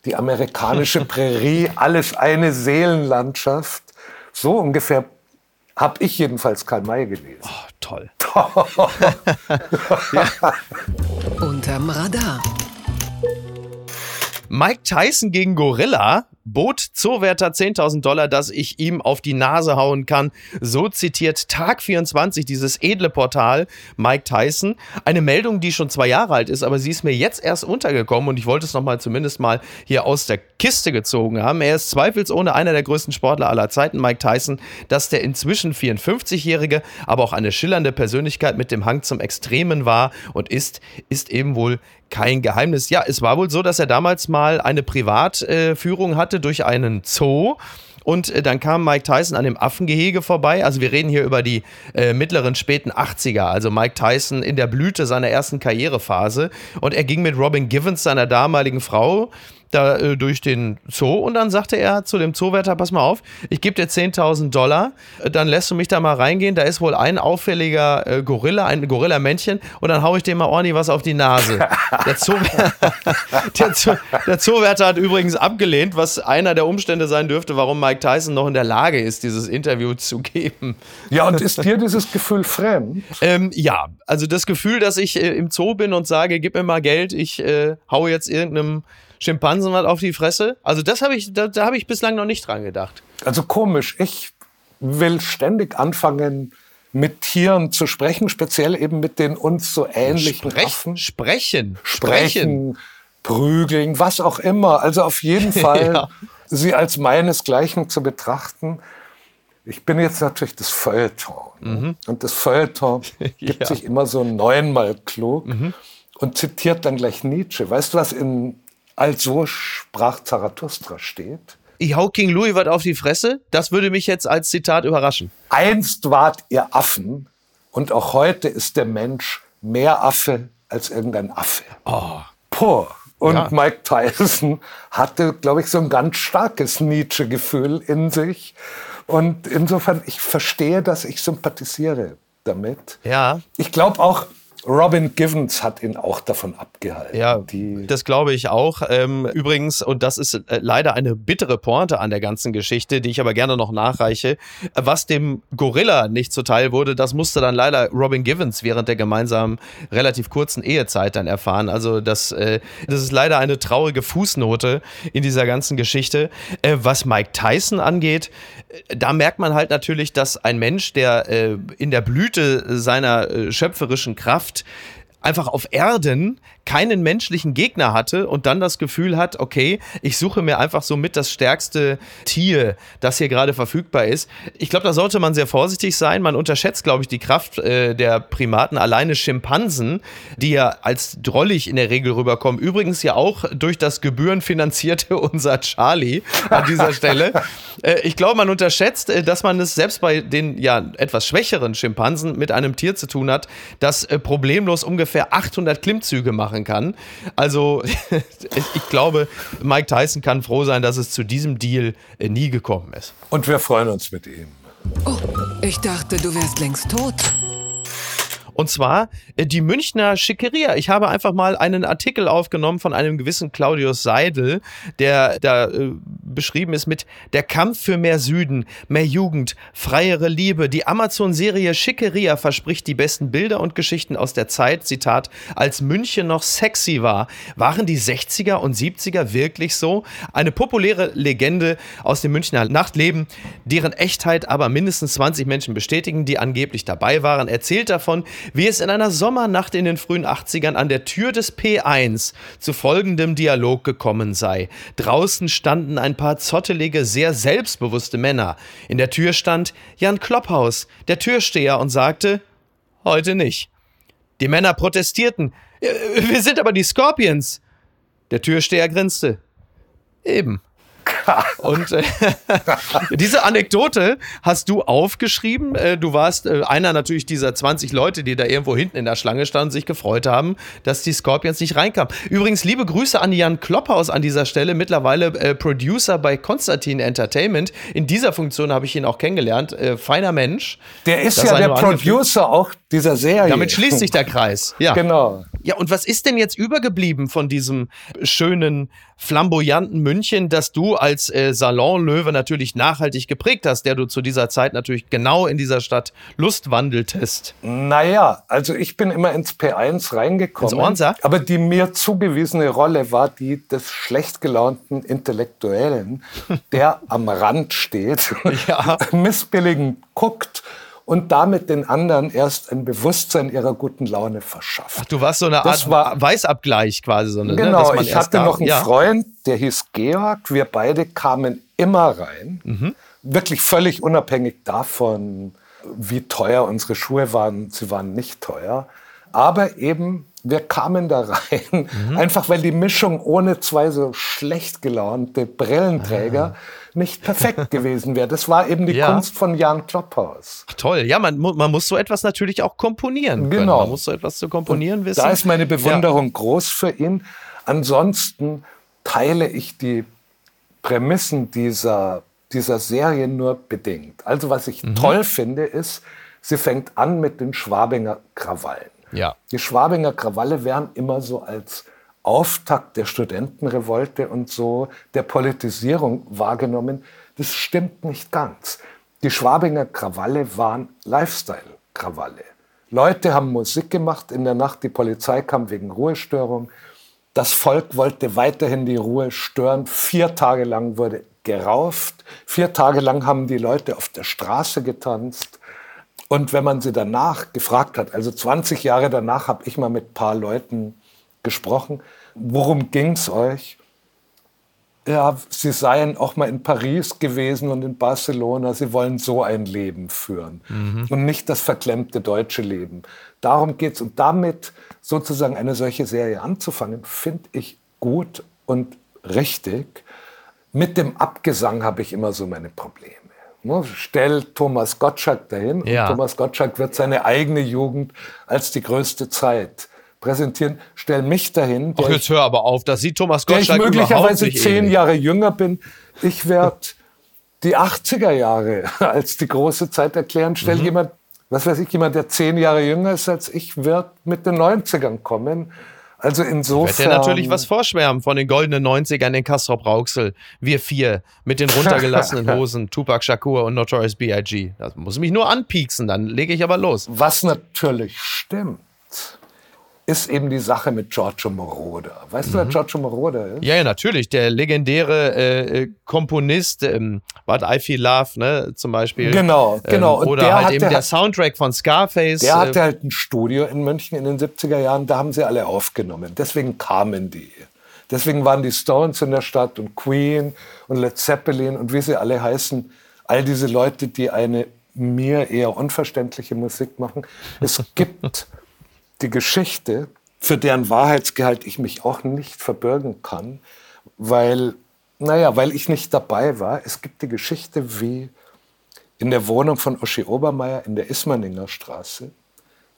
die amerikanische Prärie, alles eine Seelenlandschaft. So ungefähr habe ich jedenfalls Karl May gelesen. Oh, toll. Unterm Radar. Mike Tyson gegen Gorilla bot Zoowärter 10.000 Dollar, dass ich ihm auf die Nase hauen kann. So zitiert Tag 24 dieses edle Portal Mike Tyson. Eine Meldung, die schon zwei Jahre alt ist, aber sie ist mir jetzt erst untergekommen und ich wollte es nochmal zumindest mal hier aus der Kiste gezogen haben. Er ist zweifelsohne einer der größten Sportler aller Zeiten, Mike Tyson. Dass der inzwischen 54-Jährige aber auch eine schillernde Persönlichkeit mit dem Hang zum Extremen war und ist, ist eben wohl kein Geheimnis. Ja, es war wohl so, dass er damals mal eine Privatführung hatte durch einen Zoo. Und äh, dann kam Mike Tyson an dem Affengehege vorbei. Also wir reden hier über die äh, mittleren, späten 80er. Also Mike Tyson in der Blüte seiner ersten Karrierephase. Und er ging mit Robin Givens, seiner damaligen Frau, da äh, durch den Zoo und dann sagte er zu dem Zoowärter, pass mal auf, ich gebe dir 10.000 Dollar, äh, dann lässt du mich da mal reingehen, da ist wohl ein auffälliger äh, Gorilla, ein Gorilla-Männchen und dann haue ich dem mal ordentlich was auf die Nase. Der, Zoowärter, der, Zoo, der Zoowärter hat übrigens abgelehnt, was einer der Umstände sein dürfte, warum Mike Tyson noch in der Lage ist, dieses Interview zu geben. Ja, und ist dir dieses Gefühl fremd? Ähm, ja, also das Gefühl, dass ich äh, im Zoo bin und sage, gib mir mal Geld, ich äh, haue jetzt irgendeinem Schimpansen was auf die Fresse. Also das habe ich, da, da habe ich bislang noch nicht dran gedacht. Also komisch. Ich will ständig anfangen, mit Tieren zu sprechen, speziell eben mit den uns so ähnlichen Sprech, Affen. Sprechen. Sprechen. Prügeln, was auch immer. Also auf jeden Fall ja. sie als meinesgleichen zu betrachten. Ich bin jetzt natürlich das Feuilleton. Mhm. Und das Feuilleton gibt ja. sich immer so neunmal klug mhm. und zitiert dann gleich Nietzsche. Weißt du, was in Also sprach Zarathustra steht? Ich hau King Louis was auf die Fresse? Das würde mich jetzt als Zitat überraschen. Einst wart ihr Affen und auch heute ist der Mensch mehr Affe als irgendein Affe. Oh. Puh. Und ja. Mike Tyson hatte, glaube ich, so ein ganz starkes Nietzsche-Gefühl in sich. Und insofern, ich verstehe das, ich sympathisiere damit. Ja. Ich glaube auch, Robin Givens hat ihn auch davon abgehalten. Ja, die das glaube ich auch. Ähm, übrigens, und das ist äh, leider eine bittere Pointe an der ganzen Geschichte, die ich aber gerne noch nachreiche. Was dem Gorilla nicht zuteil wurde, das musste dann leider Robin Givens während der gemeinsamen relativ kurzen Ehezeit dann erfahren. Also das, äh, das ist leider eine traurige Fußnote in dieser ganzen Geschichte. Äh, was Mike Tyson angeht, da merkt man halt natürlich, dass ein Mensch, der in der Blüte seiner schöpferischen Kraft einfach auf Erden keinen menschlichen Gegner hatte und dann das Gefühl hat, okay, ich suche mir einfach so mit das stärkste Tier, das hier gerade verfügbar ist. Ich glaube, da sollte man sehr vorsichtig sein. Man unterschätzt, glaube ich, die Kraft äh, der Primaten. Alleine Schimpansen, die ja als drollig in der Regel rüberkommen. Übrigens ja auch durch das gebührenfinanzierte unser Charlie an dieser Stelle. Äh, ich glaube, man unterschätzt, äh, dass man es selbst bei den ja etwas schwächeren Schimpansen mit einem Tier zu tun hat, das äh, problemlos ungefähr 800 Klimmzüge macht machen kann. Also ich glaube, Mike Tyson kann froh sein, dass es zu diesem Deal äh, nie gekommen ist. Und wir freuen uns mit ihm. Oh, ich dachte, du wärst längst tot. Und zwar äh, die Münchner Schickeria. Ich habe einfach mal einen Artikel aufgenommen von einem gewissen Claudius Seidel, der da äh, beschrieben ist mit Der Kampf für mehr Süden, mehr Jugend, freiere Liebe. Die Amazon-Serie Schickeria verspricht die besten Bilder und Geschichten aus der Zeit, Zitat, als München noch sexy war. Waren die 60er und 70er wirklich so? Eine populäre Legende aus dem Münchner Nachtleben, deren Echtheit aber mindestens 20 Menschen bestätigen, die angeblich dabei waren, erzählt davon, wie es in einer Sommernacht in den frühen 80ern an der Tür des P1 zu folgendem Dialog gekommen sei. Draußen standen ein paar zottelige, sehr selbstbewusste Männer. In der Tür stand Jan Klopphaus, der Türsteher, und sagte, heute nicht. Die Männer protestierten. Wir sind aber die Scorpions. Der Türsteher grinste. Eben. Und äh, diese Anekdote hast du aufgeschrieben. Äh, du warst äh, einer natürlich dieser 20 Leute, die da irgendwo hinten in der Schlange standen, sich gefreut haben, dass die Scorpions nicht reinkamen. Übrigens, liebe Grüße an Jan Klopphaus an dieser Stelle, mittlerweile äh, Producer bei Konstantin Entertainment. In dieser Funktion habe ich ihn auch kennengelernt. Äh, feiner Mensch. Der ist ja der Producer auch dieser Serie. Damit schließt sich der Kreis. Ja. Genau. Ja, und was ist denn jetzt übergeblieben von diesem schönen, flamboyanten München, das du als äh, Salonlöwe natürlich nachhaltig geprägt hast, der du zu dieser Zeit natürlich genau in dieser Stadt Lust wandeltest? Naja, also ich bin immer ins P1 reingekommen. Ins Ornsa? Aber die mir zugewiesene Rolle war die des schlecht gelaunten Intellektuellen, der am Rand steht, ja. missbilligend guckt und damit den anderen erst ein Bewusstsein ihrer guten Laune verschafft. Ach, du warst so eine Art war, Weißabgleich quasi. So eine, ne, genau, ne, ich hatte noch einen ja. Freund, der hieß Georg. Wir beide kamen immer rein, mhm. wirklich völlig unabhängig davon, wie teuer unsere Schuhe waren. Sie waren nicht teuer, aber eben wir kamen da rein, mhm. einfach weil die Mischung ohne zwei so schlecht gelaunte Brillenträger ah. Nicht perfekt gewesen wäre. Das war eben die ja. Kunst von Jan Klopphaus. Toll, ja, man, man muss so etwas natürlich auch komponieren. Können. Genau. Man muss so etwas zu komponieren Und wissen. Da ist meine Bewunderung ja. groß für ihn. Ansonsten teile ich die Prämissen dieser, dieser Serie nur bedingt. Also was ich mhm. toll finde, ist, sie fängt an mit den Schwabinger Krawallen. Ja. Die Schwabinger Krawalle werden immer so als Auftakt der Studentenrevolte und so der Politisierung wahrgenommen. Das stimmt nicht ganz. Die Schwabinger Krawalle waren Lifestyle-Krawalle. Leute haben Musik gemacht in der Nacht, die Polizei kam wegen Ruhestörung. Das Volk wollte weiterhin die Ruhe stören. Vier Tage lang wurde gerauft. Vier Tage lang haben die Leute auf der Straße getanzt. Und wenn man sie danach gefragt hat, also 20 Jahre danach habe ich mal mit ein paar Leuten gesprochen, worum ging es euch? ja, sie seien auch mal in Paris gewesen und in Barcelona. Sie wollen so ein Leben führen mhm. und nicht das verklemmte deutsche Leben. Darum geht es. Und damit sozusagen eine solche Serie anzufangen, finde ich gut und richtig. Mit dem Abgesang habe ich immer so meine Probleme. Ne, stell Thomas Gottschalk dahin ja. und Thomas Gottschalk wird seine eigene Jugend als die größte Zeit präsentieren. Stell mich dahin. Ach, jetzt hör aber auf, das sieht Thomas Gottschalk der ich möglicherweise zehn. Jahre jünger bin. Ich werde die 80er Jahre als die große Zeit erklären. Stell mhm. jemand, was weiß ich, jemand, der zehn Jahre jünger ist als ich, wird mit den 90ern kommen also insofern. Wird dir natürlich was vorschwärmen von den goldenen 90ern in Kastrop Rauxel. Wir vier mit den runtergelassenen Hosen, Tupac Shakur und Notorious B.I.G. Das muss mich nur anpieksen, dann lege ich aber los. Was natürlich stimmt ist eben die Sache mit Giorgio Moroder. Weißt mhm. du, wer mhm. Giorgio Moroder ist? Ja, ja, natürlich. Der legendäre äh, äh Komponist, ähm, warte, I Feel Love, ne, zum Beispiel. Genau, genau. Ähm, oder halt eben der Soundtrack von Scarface. Der hatte äh, halt ein Studio in München in den 70er Jahren, da haben sie alle aufgenommen. Deswegen kamen die. Deswegen waren die Stones in der Stadt und Queen und Led Zeppelin und wie sie alle heißen. All diese Leute, die eine mir eher unverständliche Musik machen. Es gibt die Geschichte, für deren Wahrheitsgehalt ich mich auch nicht verbürgen kann, weil, naja, weil ich nicht dabei war. Es gibt die Geschichte, wie in der Wohnung von Uschi Obermeier in der Ismaninger Straße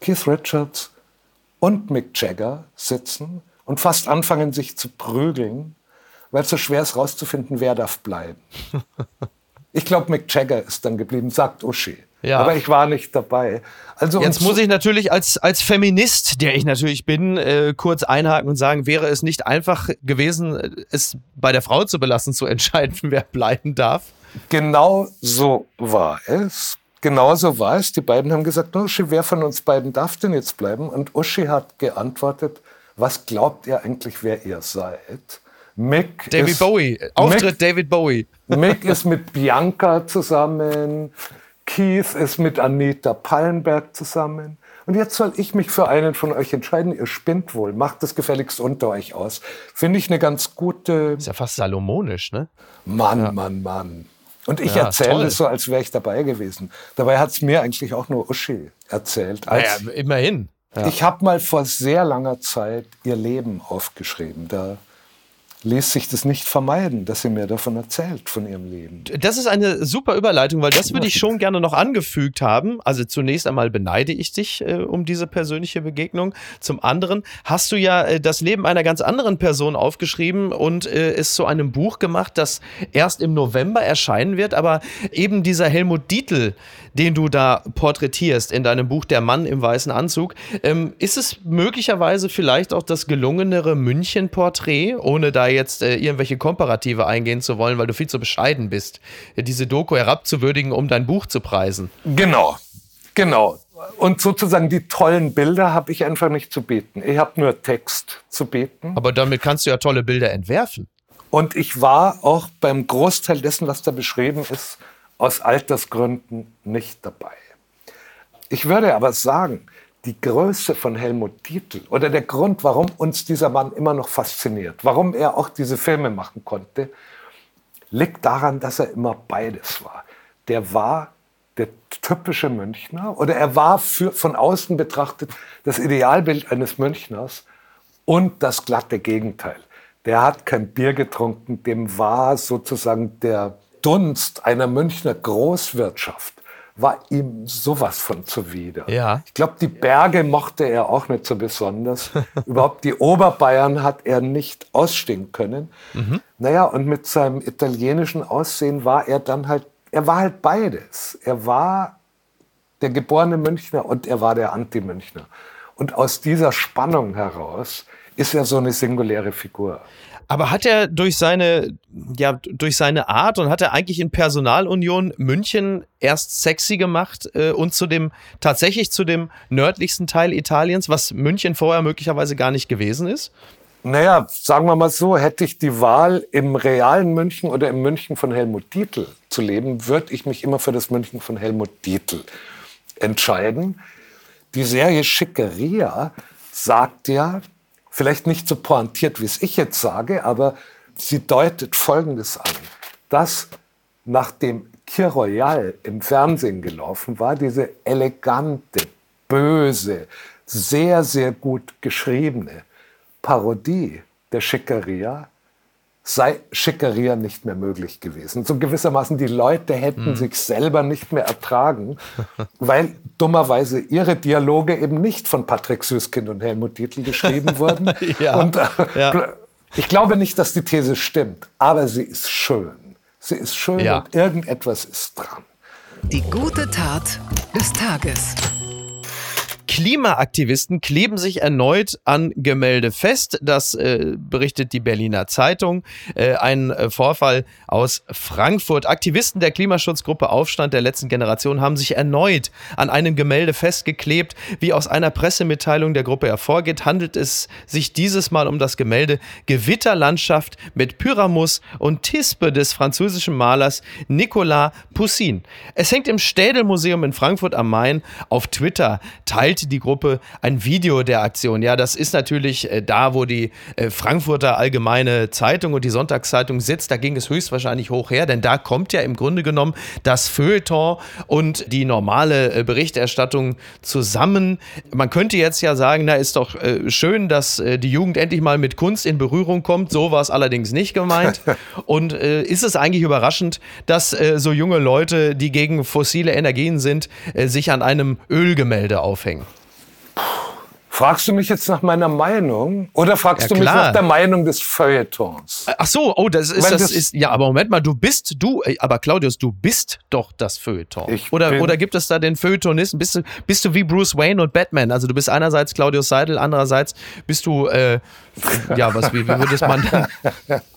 Keith Richards und Mick Jagger sitzen und fast anfangen, sich zu prügeln, weil es so schwer ist, rauszufinden, wer darf bleiben. Ich glaube, Mick Jagger ist dann geblieben, sagt Uschi. Ja. Aber ich war nicht dabei. Also Jetzt muss ich natürlich als, als Feminist, der ich natürlich bin, äh, kurz einhaken und sagen, wäre es nicht einfach gewesen, es bei der Frau zu belassen, zu entscheiden, wer bleiben darf? Genau so war es. Genau so war es. Die beiden haben gesagt, Uschi, wer von uns beiden darf denn jetzt bleiben? Und Uschi hat geantwortet, was glaubt ihr eigentlich, wer ihr seid? Mick David ist, Bowie, Auftritt Mick, David Bowie. Mick ist mit Bianca zusammen. Keith ist mit Anita Pallenberg zusammen. Und jetzt soll ich mich für einen von euch entscheiden. Ihr spinnt wohl. Macht das gefälligst unter euch aus. Finde ich eine ganz gute. Ist ja fast salomonisch, ne? Mann, ja. Mann, Mann. Und ich ja, erzähle es so, als wäre ich dabei gewesen. Dabei hat es mir eigentlich auch nur Uschi erzählt. Naja, immerhin. Ja. Ich habe mal vor sehr langer Zeit ihr Leben aufgeschrieben. Da ließ sich das nicht vermeiden, dass sie mir davon erzählt, von ihrem Leben. Das ist eine super Überleitung, weil das würde ich schon gerne noch angefügt haben. Also zunächst einmal beneide ich dich äh, um diese persönliche Begegnung. Zum anderen hast du ja äh, das Leben einer ganz anderen Person aufgeschrieben und äh, es zu einem Buch gemacht, das erst im November erscheinen wird. Aber eben dieser Helmut Dietl, den du da porträtierst in deinem Buch Der Mann im weißen Anzug, ähm, ist es möglicherweise vielleicht auch das gelungenere München-Porträt, ohne da jetzt äh, irgendwelche Komparative eingehen zu wollen, weil du viel zu bescheiden bist, diese Doku herabzuwürdigen, um dein Buch zu preisen. Genau, genau. Und sozusagen die tollen Bilder habe ich einfach nicht zu bieten. Ich habe nur Text zu bieten. Aber damit kannst du ja tolle Bilder entwerfen. Und ich war auch beim Großteil dessen, was da beschrieben ist, aus Altersgründen nicht dabei. Ich würde aber sagen, die Größe von Helmut Dietl oder der Grund, warum uns dieser Mann immer noch fasziniert, warum er auch diese Filme machen konnte, liegt daran, dass er immer beides war. Der war der typische Münchner oder er war für, von außen betrachtet das Idealbild eines Münchners und das glatte Gegenteil. Der hat kein Bier getrunken, dem war sozusagen der Dunst einer Münchner Großwirtschaft war ihm sowas von zuwider. Ja. Ich glaube, die Berge mochte er auch nicht so besonders. Überhaupt die Oberbayern hat er nicht ausstehen können. Mhm. Naja, und mit seinem italienischen Aussehen war er dann halt, er war halt beides. Er war der geborene Münchner und er war der Anti-Münchner. Und aus dieser Spannung heraus ist er so eine singuläre Figur. Aber hat er durch seine, ja, durch seine Art und hat er eigentlich in Personalunion München erst sexy gemacht äh, und zu dem, tatsächlich zu dem nördlichsten Teil Italiens, was München vorher möglicherweise gar nicht gewesen ist? Naja, sagen wir mal so, hätte ich die Wahl im realen München oder im München von Helmut Dietl zu leben, würde ich mich immer für das München von Helmut Dietl entscheiden. Die Serie Schickeria sagt ja, vielleicht nicht so pointiert, wie es ich jetzt sage, aber sie deutet Folgendes an, dass nachdem Kir Royal im Fernsehen gelaufen war, diese elegante, böse, sehr, sehr gut geschriebene Parodie der Schickeria sei Schickeria nicht mehr möglich gewesen. So gewissermaßen die Leute hätten mhm. sich selber nicht mehr ertragen, weil dummerweise ihre Dialoge eben nicht von Patrick Süßkind und Helmut Dietl geschrieben wurden. ja. Und äh, ja. ich glaube nicht, dass die These stimmt, aber sie ist schön. Sie ist schön ja. und irgendetwas ist dran. Die gute Tat des Tages. Klimaaktivisten kleben sich erneut an Gemälde fest. Das äh, berichtet die Berliner Zeitung. Äh, ein äh, Vorfall aus Frankfurt. Aktivisten der Klimaschutzgruppe Aufstand der letzten Generation haben sich erneut an einem Gemälde festgeklebt. Wie aus einer Pressemitteilung der Gruppe hervorgeht, handelt es sich dieses Mal um das Gemälde Gewitterlandschaft mit Pyramus und Tispe des französischen Malers Nicolas Poussin. Es hängt im Städelmuseum in Frankfurt am Main. Auf Twitter teilt die Gruppe ein Video der Aktion. Ja, das ist natürlich äh, da, wo die äh, Frankfurter Allgemeine Zeitung und die Sonntagszeitung sitzt. Da ging es höchstwahrscheinlich hoch her, denn da kommt ja im Grunde genommen das Feuilleton und die normale äh, Berichterstattung zusammen. Man könnte jetzt ja sagen, na ist doch äh, schön, dass äh, die Jugend endlich mal mit Kunst in Berührung kommt. So war es allerdings nicht gemeint. und äh, ist es eigentlich überraschend, dass so junge Leute, die gegen fossile Energien sind, sich an einem Ölgemälde aufhängen? Fragst du mich jetzt nach meiner Meinung oder fragst ja, du mich nach der Meinung des Feuilletons? Ach so, oh, das ist, das, das ist, ja, aber Moment mal, du bist, du, aber Claudius, du bist doch das Feuilleton. Ich oder, oder gibt es da den Feuilletonisten? Bist du, bist du wie Bruce Wayne und Batman? Also du bist einerseits Claudius Seidel, andererseits bist du, äh, ja, was, wie, wie würde man,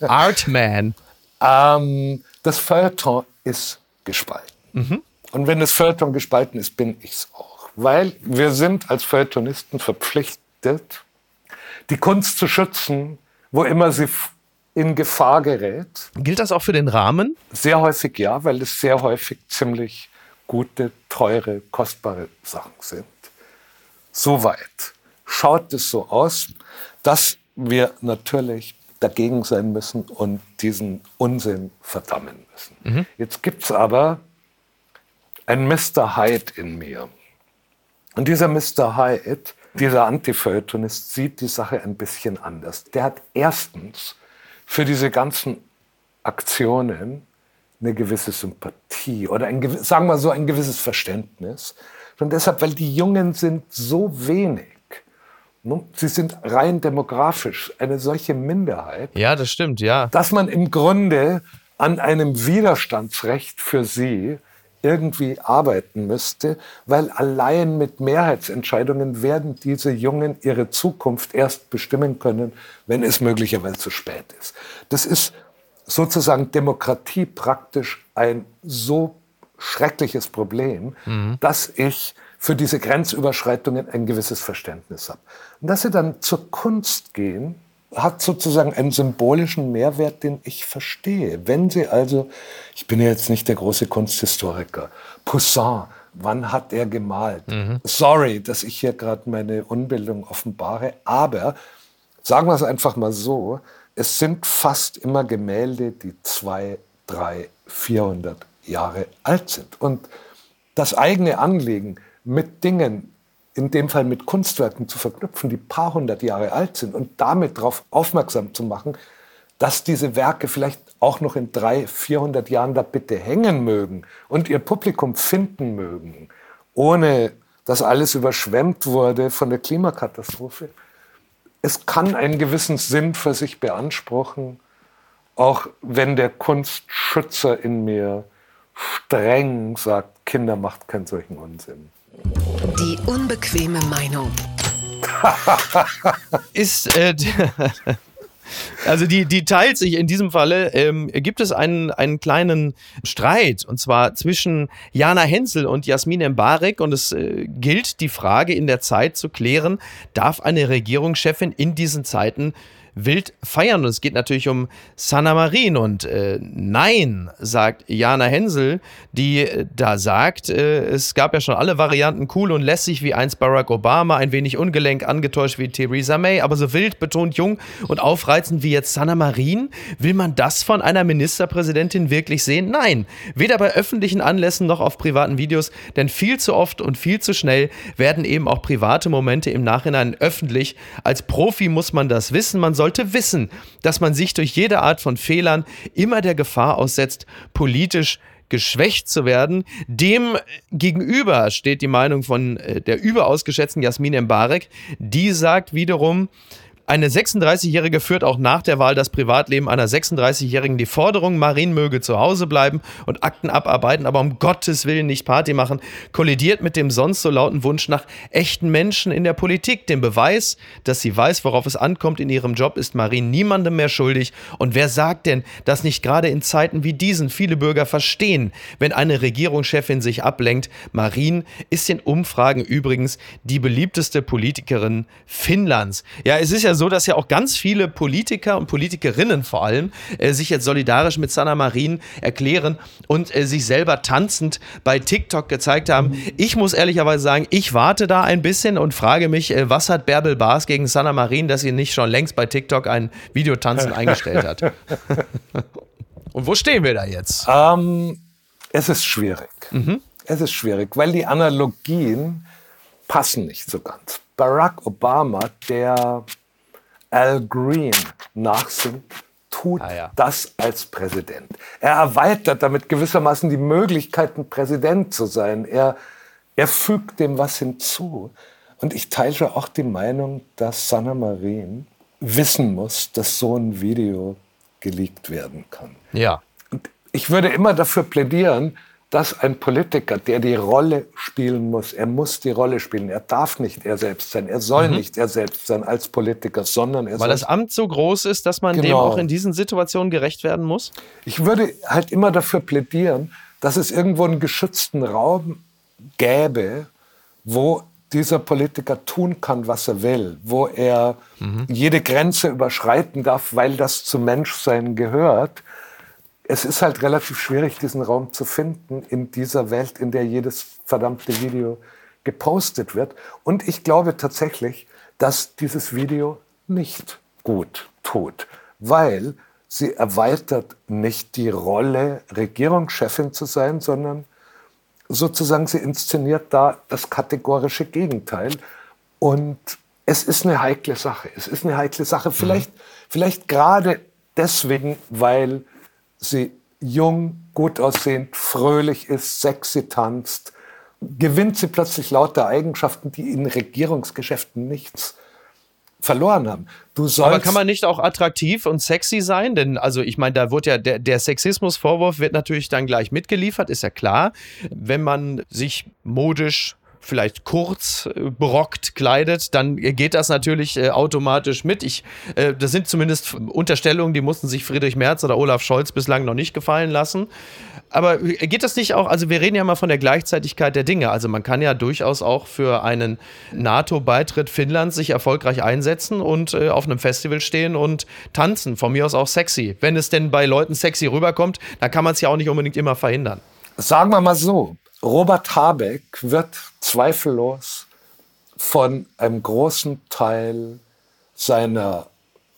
Artman. Ähm, das Feuilleton ist gespalten. Mhm. Und wenn das Feuilleton gespalten ist, bin ich's auch weil wir sind als Feuilletonisten verpflichtet, die Kunst zu schützen, wo immer sie in Gefahr gerät. Gilt das auch für den Rahmen? Sehr häufig ja, weil es sehr häufig ziemlich gute, teure, kostbare Sachen sind. Soweit schaut es so aus, dass wir natürlich dagegen sein müssen und diesen Unsinn verdammen müssen. Mhm. Jetzt gibt es aber ein Mr. Hyde in mir. Und dieser Mr. Hyde, dieser Antifeuilletonist, sieht die Sache ein bisschen anders. Der hat erstens für diese ganzen Aktionen eine gewisse Sympathie oder ein, sagen wir so ein gewisses Verständnis. Und deshalb, weil die Jungen sind so wenig. Sie sind rein demografisch eine solche Minderheit. Ja, das stimmt, ja. Dass man im Grunde an einem Widerstandsrecht für sie irgendwie arbeiten müsste, weil allein mit Mehrheitsentscheidungen werden diese Jungen ihre Zukunft erst bestimmen können, wenn es möglicherweise zu spät ist. Das ist sozusagen Demokratie praktisch ein so schreckliches Problem, mhm. dass ich für diese Grenzüberschreitungen ein gewisses Verständnis habe. Und dass sie dann zur Kunst gehen, hat sozusagen einen symbolischen Mehrwert, den ich verstehe. Wenn Sie also, ich bin ja jetzt nicht der große Kunsthistoriker, Poussin, wann hat er gemalt? Mhm. Sorry, dass ich hier gerade meine Unbildung offenbare, aber sagen wir es einfach mal so, es sind fast immer Gemälde, die zwei, drei, vierhundert Jahre alt sind. Und das eigene Anliegen mit Dingen, in dem Fall mit Kunstwerken zu verknüpfen, die paar hundert Jahre alt sind und damit darauf aufmerksam zu machen, dass diese Werke vielleicht auch noch in drei, vierhundert Jahren da bitte hängen mögen und ihr Publikum finden mögen, ohne dass alles überschwemmt wurde von der Klimakatastrophe. Es kann einen gewissen Sinn für sich beanspruchen, auch wenn der Kunstschützer in mir streng sagt, Kinder macht keinen solchen Unsinn. Die unbequeme Meinung. ist äh, also die, die teilt sich in diesem Falle. Ähm, gibt es einen, einen kleinen Streit und zwar zwischen Jana Hensel und Jasmin Mbarek und es äh, gilt die Frage in der Zeit zu klären, darf eine Regierungschefin in diesen Zeiten wild feiern. Und es geht natürlich um Sanna Marin. Und äh, nein, sagt Jana Hensel, die äh, da sagt, äh, es gab ja schon alle Varianten cool und lässig wie einst Barack Obama, ein wenig ungelenk angetäuscht wie Theresa May, aber so wild, betont jung und aufreizend wie jetzt Sanna Marin. Will man das von einer Ministerpräsidentin wirklich sehen? Nein, weder bei öffentlichen Anlässen noch auf privaten Videos, denn viel zu oft und viel zu schnell werden eben auch private Momente im Nachhinein öffentlich. Als Profi muss man das wissen. Man sollte wissen, dass man sich durch jede Art von Fehlern immer der Gefahr aussetzt, politisch geschwächt zu werden. Dem gegenüber steht die Meinung von äh, der überaus geschätzten Jasmin Mbarek. Die sagt wiederum, eine 36-Jährige führt auch nach der Wahl das Privatleben einer 36-Jährigen. Die Forderung, Marin möge zu Hause bleiben und Akten abarbeiten, aber um Gottes Willen nicht Party machen, kollidiert mit dem sonst so lauten Wunsch nach echten Menschen in der Politik. Dem Beweis, dass sie weiß, worauf es ankommt in ihrem Job, ist Marin niemandem mehr schuldig. Und wer sagt denn, dass nicht gerade in Zeiten wie diesen viele Bürger verstehen, wenn eine Regierungschefin sich ablenkt? Marin ist in Umfragen übrigens die beliebteste Politikerin Finnlands. Ja, es ist ja so, dass ja auch ganz viele Politiker und Politikerinnen vor allem äh, sich jetzt solidarisch mit Sanna Marin erklären und äh, sich selber tanzend bei TikTok gezeigt haben. Ich muss ehrlicherweise sagen, ich warte da ein bisschen und frage mich, äh, was hat Bärbel Bars gegen Sanna Marin, dass sie nicht schon längst bei TikTok ein Videotanzen eingestellt hat? und wo stehen wir da jetzt? Ähm, es ist schwierig. Mhm. Es ist schwierig, weil die Analogien passen nicht so ganz. Barack Obama, der Al Green nachsingt, tut ah, ja. das als Präsident. Er erweitert damit gewissermaßen die Möglichkeiten, Präsident zu sein. Er, er fügt dem was hinzu. Und ich teile auch die Meinung, dass Sanna Marin wissen muss, dass so ein Video geleakt werden kann. Ja. Und ich würde immer dafür plädieren, dass ein Politiker, der die Rolle spielen muss, er muss die Rolle spielen, er darf nicht er selbst sein, er soll mhm. nicht er selbst sein als Politiker, sondern er Weil das Amt so groß ist, dass man genau. dem auch in diesen Situationen gerecht werden muss? Ich würde halt immer dafür plädieren, dass es irgendwo einen geschützten Raum gäbe, wo dieser Politiker tun kann, was er will, wo er mhm. jede Grenze überschreiten darf, weil das zum Menschsein gehört es ist halt relativ schwierig, diesen Raum zu finden in dieser Welt, in der jedes verdammte Video gepostet wird. Und ich glaube tatsächlich, dass dieses Video nicht gut tut, weil sie erweitert nicht die Rolle, Regierungschefin zu sein, sondern sozusagen sie inszeniert da das kategorische Gegenteil. Und es ist eine heikle Sache. Es ist eine heikle Sache. Vielleicht, mhm. vielleicht gerade deswegen, weil sie jung, gut aussehend, fröhlich ist, sexy tanzt, gewinnt sie plötzlich lauter Eigenschaften, die in Regierungsgeschäften nichts verloren haben. Aber kann man nicht auch attraktiv und sexy sein? Denn, also ich meine, da wird ja der, der Sexismusvorwurf wird natürlich dann gleich mitgeliefert, ist ja klar. Wenn man sich modisch vielleicht kurz äh, berockt kleidet, dann geht das natürlich äh, automatisch mit. Ich, äh, das sind zumindest Unterstellungen, die mussten sich Friedrich Merz oder Olaf Scholz bislang noch nicht gefallen lassen. Aber äh, geht das nicht auch, also wir reden ja mal von der Gleichzeitigkeit der Dinge. Also man kann ja durchaus auch für einen NATO-Beitritt Finnlands sich erfolgreich einsetzen und äh, auf einem Festival stehen und tanzen. Von mir aus auch sexy. Wenn es denn bei Leuten sexy rüberkommt, dann kann man es ja auch nicht unbedingt immer verhindern. Sagen wir mal so, Robert Habeck wird zweifellos von einem großen Teil seiner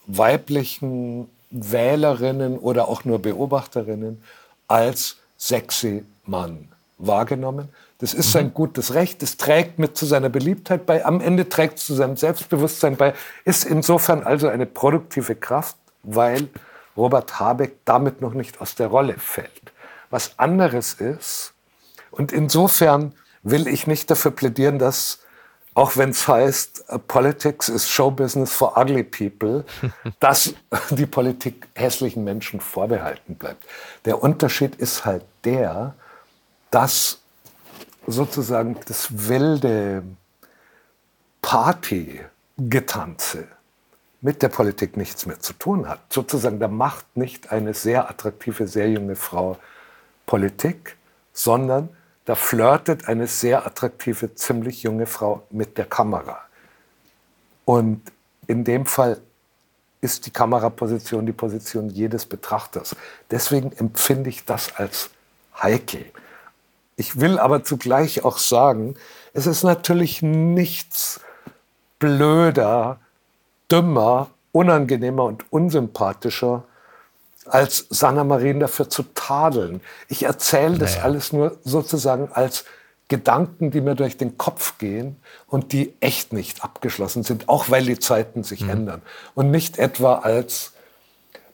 weiblichen Wählerinnen oder auch nur Beobachterinnen als sexy Mann wahrgenommen. Das ist sein mhm. gutes Recht, das trägt mit zu seiner Beliebtheit bei, am Ende trägt es zu seinem Selbstbewusstsein bei, ist insofern also eine produktive Kraft, weil Robert Habeck damit noch nicht aus der Rolle fällt. Was anderes ist, und insofern will ich nicht dafür plädieren, dass, auch wenn es heißt, uh, Politics is Show Business for Ugly People, dass die Politik hässlichen Menschen vorbehalten bleibt. Der Unterschied ist halt der, dass sozusagen das wilde Partygetanze mit der Politik nichts mehr zu tun hat. Sozusagen, da macht nicht eine sehr attraktive, sehr junge Frau Politik, sondern da flirtet eine sehr attraktive, ziemlich junge Frau mit der Kamera. Und in dem Fall ist die Kameraposition die Position jedes Betrachters. Deswegen empfinde ich das als heikel. Ich will aber zugleich auch sagen, es ist natürlich nichts blöder, dümmer, unangenehmer und unsympathischer, als Sanna Marin dafür zu tadeln. Ich erzähle das naja. alles nur sozusagen als Gedanken, die mir durch den Kopf gehen und die echt nicht abgeschlossen sind, auch weil die Zeiten sich mhm. ändern. Und nicht etwa als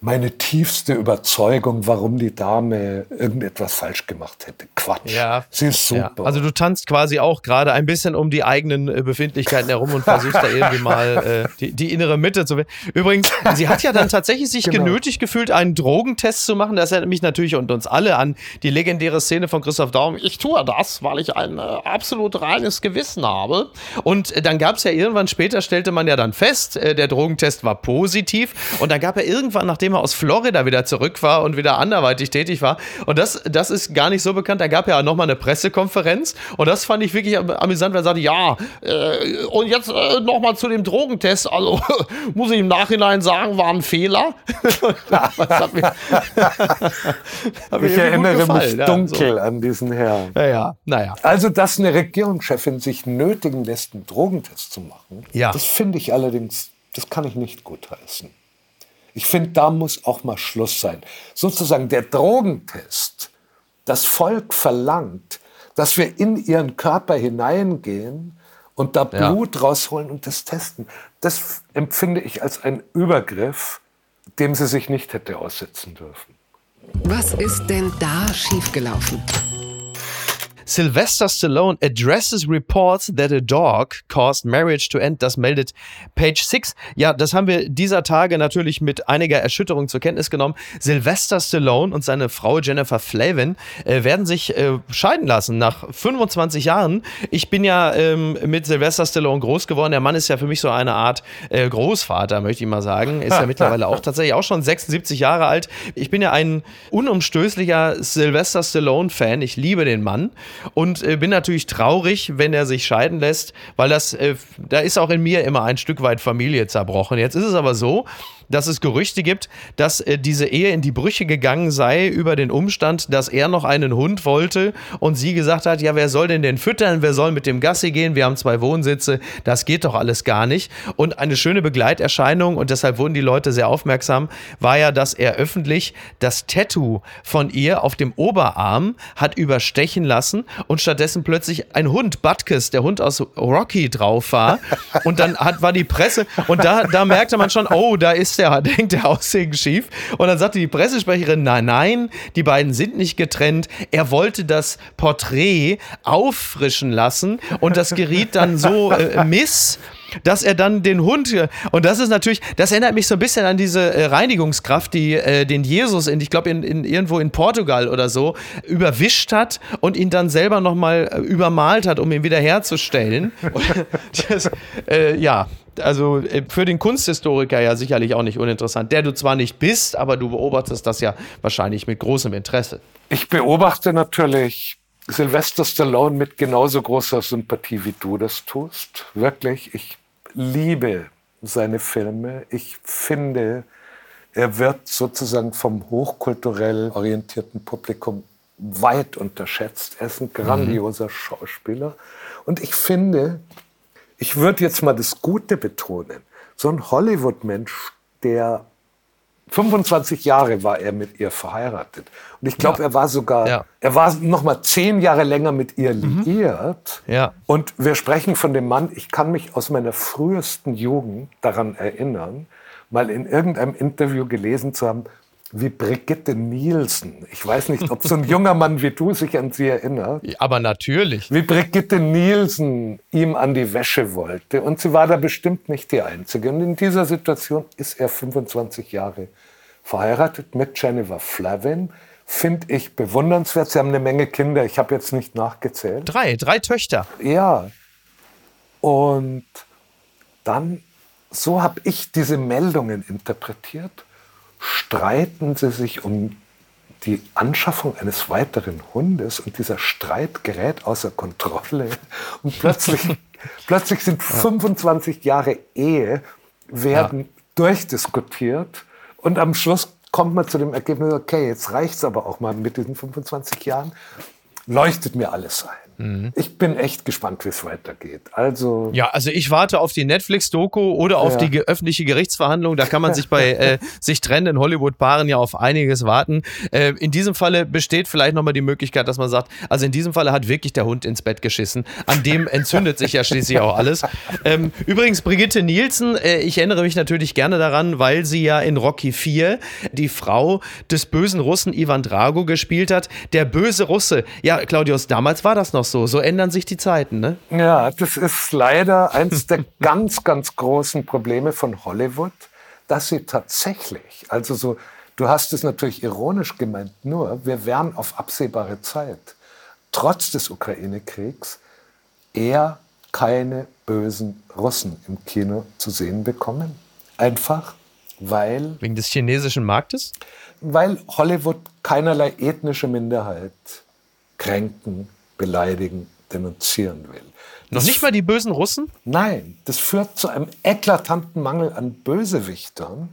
meine tiefste Überzeugung, warum die Dame irgendetwas falsch gemacht hätte. Quatsch. Ja. Sie ist super. Ja. Also du tanzt quasi auch gerade ein bisschen um die eigenen äh, Befindlichkeiten herum und versuchst da irgendwie mal äh, die, die, innere Mitte zu finden. Übrigens, sie hat ja dann tatsächlich sich genau. genötigt gefühlt, einen Drogentest zu machen. Das erinnert mich natürlich und uns alle an die legendäre Szene von Christoph Daum. Ich tue das, weil ich ein äh, absolut reines Gewissen habe. Und äh, dann gab es ja irgendwann später, stellte man ja dann fest, äh, der Drogentest war positiv. Und dann gab er irgendwann, nachdem er aus Florida wieder zurück war und wieder anderweitig tätig war. Und das, das ist gar nicht so bekannt. Da gab ja nochmal eine Pressekonferenz und das fand ich wirklich amüsant, weil er sagte, ja, äh, und jetzt äh, nochmal zu dem Drogentest. Also muss ich im Nachhinein sagen, war ein Fehler. mich, ich erinnere mich dunkel ja, so. an diesen Herrn. Ja, ja, naja. Also, dass eine Regierungschefin sich nötigen lässt, einen Drogentest zu machen, ja. das finde ich allerdings, das kann ich nicht gutheißen. Ich finde, da muss auch mal Schluss sein. Sozusagen der Drogentest, das Volk verlangt, dass wir in ihren Körper hineingehen und da Blut ja. rausholen und das testen. Das empfinde ich als einen Übergriff, dem sie sich nicht hätte aussetzen dürfen. Was ist denn da schiefgelaufen? Sylvester Stallone addresses reports that a dog caused marriage to end. Das meldet Page 6. Ja, das haben wir dieser Tage natürlich mit einiger Erschütterung zur Kenntnis genommen. Sylvester Stallone und seine Frau Jennifer Flavin äh, werden sich äh, scheiden lassen nach 25 Jahren. Ich bin ja ähm, mit Sylvester Stallone groß geworden. Der Mann ist ja für mich so eine Art äh, Großvater, möchte ich mal sagen. Ist ja mittlerweile auch tatsächlich auch schon 76 Jahre alt. Ich bin ja ein unumstößlicher Sylvester Stallone-Fan. Ich liebe den Mann und äh, bin natürlich traurig, wenn er sich scheiden lässt, weil das, äh, da ist auch in mir immer ein Stück weit Familie zerbrochen. Jetzt ist es aber so, dass es Gerüchte gibt, dass äh, diese Ehe in die Brüche gegangen sei über den Umstand, dass er noch einen Hund wollte und sie gesagt hat, ja, wer soll denn den füttern, wer soll mit dem Gassi gehen, wir haben zwei Wohnsitze, das geht doch alles gar nicht. Und eine schöne Begleiterscheinung, und deshalb wurden die Leute sehr aufmerksam, war ja, dass er öffentlich das Tattoo von ihr auf dem Oberarm hat überstechen lassen und stattdessen plötzlich ein Hund, Butkus, der Hund aus Rocky drauf war. Und dann hat, war die Presse, und da, da merkte man schon, oh, da ist der, denkt der Aussehen schief. Und dann sagte die Pressesprecherin, nein, nein, die beiden sind nicht getrennt. Er wollte das Porträt auffrischen lassen und das geriet dann so äh, miss dass er dann den Hund und das ist natürlich, das erinnert mich so ein bisschen an diese äh, Reinigungskraft, die äh, den Jesus in, ich glaube in, in, irgendwo in Portugal oder so überwischt hat und ihn dann selber noch mal äh, übermalt hat, um ihn wieder herzustellen. das, äh, ja, also äh, für den Kunsthistoriker ja sicherlich auch nicht uninteressant, der du zwar nicht bist, aber du beobachtest das ja wahrscheinlich mit großem Interesse. Ich beobachte natürlich Sylvester Stallone mit genauso großer Sympathie wie du das tust. Wirklich, ich liebe seine Filme. Ich finde, er wird sozusagen vom hochkulturell orientierten Publikum weit unterschätzt. Er ist ein grandioser mhm. Schauspieler. Und ich finde, ich würde jetzt mal das Gute betonen. So ein Hollywood-Mensch, der 25 Jahre war er mit ihr verheiratet. Und ich glaube, ja. er war sogar, ja. er war noch mal zehn Jahre länger mit ihr mhm. liiert. Mhm. Ja. Und wir sprechen von dem Mann, ich kann mich aus meiner frühesten Jugend daran erinnern, mal in irgendeinem Interview gelesen zu haben, wie Brigitte Nielsen. Ich weiß nicht, ob so ein junger Mann wie du sich an sie erinnert. Aber natürlich. Wie Brigitte Nielsen ihm an die Wäsche wollte. Und sie war da bestimmt nicht die Einzige. Und in dieser Situation ist er 25 Jahre verheiratet mit Jennifer Flavin. Finde ich bewundernswert. Sie haben eine Menge Kinder. Ich habe jetzt nicht nachgezählt. Drei, drei Töchter. Ja. Und dann, so habe ich diese Meldungen interpretiert streiten sie sich um die Anschaffung eines weiteren Hundes und dieser Streit gerät außer Kontrolle. Und plötzlich, plötzlich sind 25 Jahre Ehe werden ja. durchdiskutiert und am Schluss kommt man zu dem Ergebnis, okay, jetzt reicht es aber auch mal mit diesen 25 Jahren, leuchtet mir alles ein. Mhm. Ich bin echt gespannt, wie es weitergeht. Also ja, also ich warte auf die Netflix-Doku oder auf ja. die öffentliche Gerichtsverhandlung. Da kann man sich bei äh, sich trennenden Hollywood-Paaren ja auf einiges warten. Äh, in diesem Falle besteht vielleicht nochmal die Möglichkeit, dass man sagt, also in diesem Falle hat wirklich der Hund ins Bett geschissen. An dem entzündet sich ja schließlich auch alles. Ähm, übrigens, Brigitte Nielsen, äh, ich erinnere mich natürlich gerne daran, weil sie ja in Rocky 4 die Frau des bösen Russen Ivan Drago gespielt hat. Der böse Russe. Ja, Claudius, damals war das noch so. So ändern sich die Zeiten, ne? Ja, das ist leider eins der ganz, ganz großen Probleme von Hollywood, dass sie tatsächlich, also so, du hast es natürlich ironisch gemeint, nur wir werden auf absehbare Zeit, trotz des Ukraine-Kriegs, eher keine bösen Russen im Kino zu sehen bekommen. Einfach weil. Wegen des chinesischen Marktes? Weil Hollywood keinerlei ethnische Minderheit kränken, beleidigen, denunzieren will. Noch nicht mal die bösen Russen? Nein, das führt zu einem eklatanten Mangel an Bösewichtern.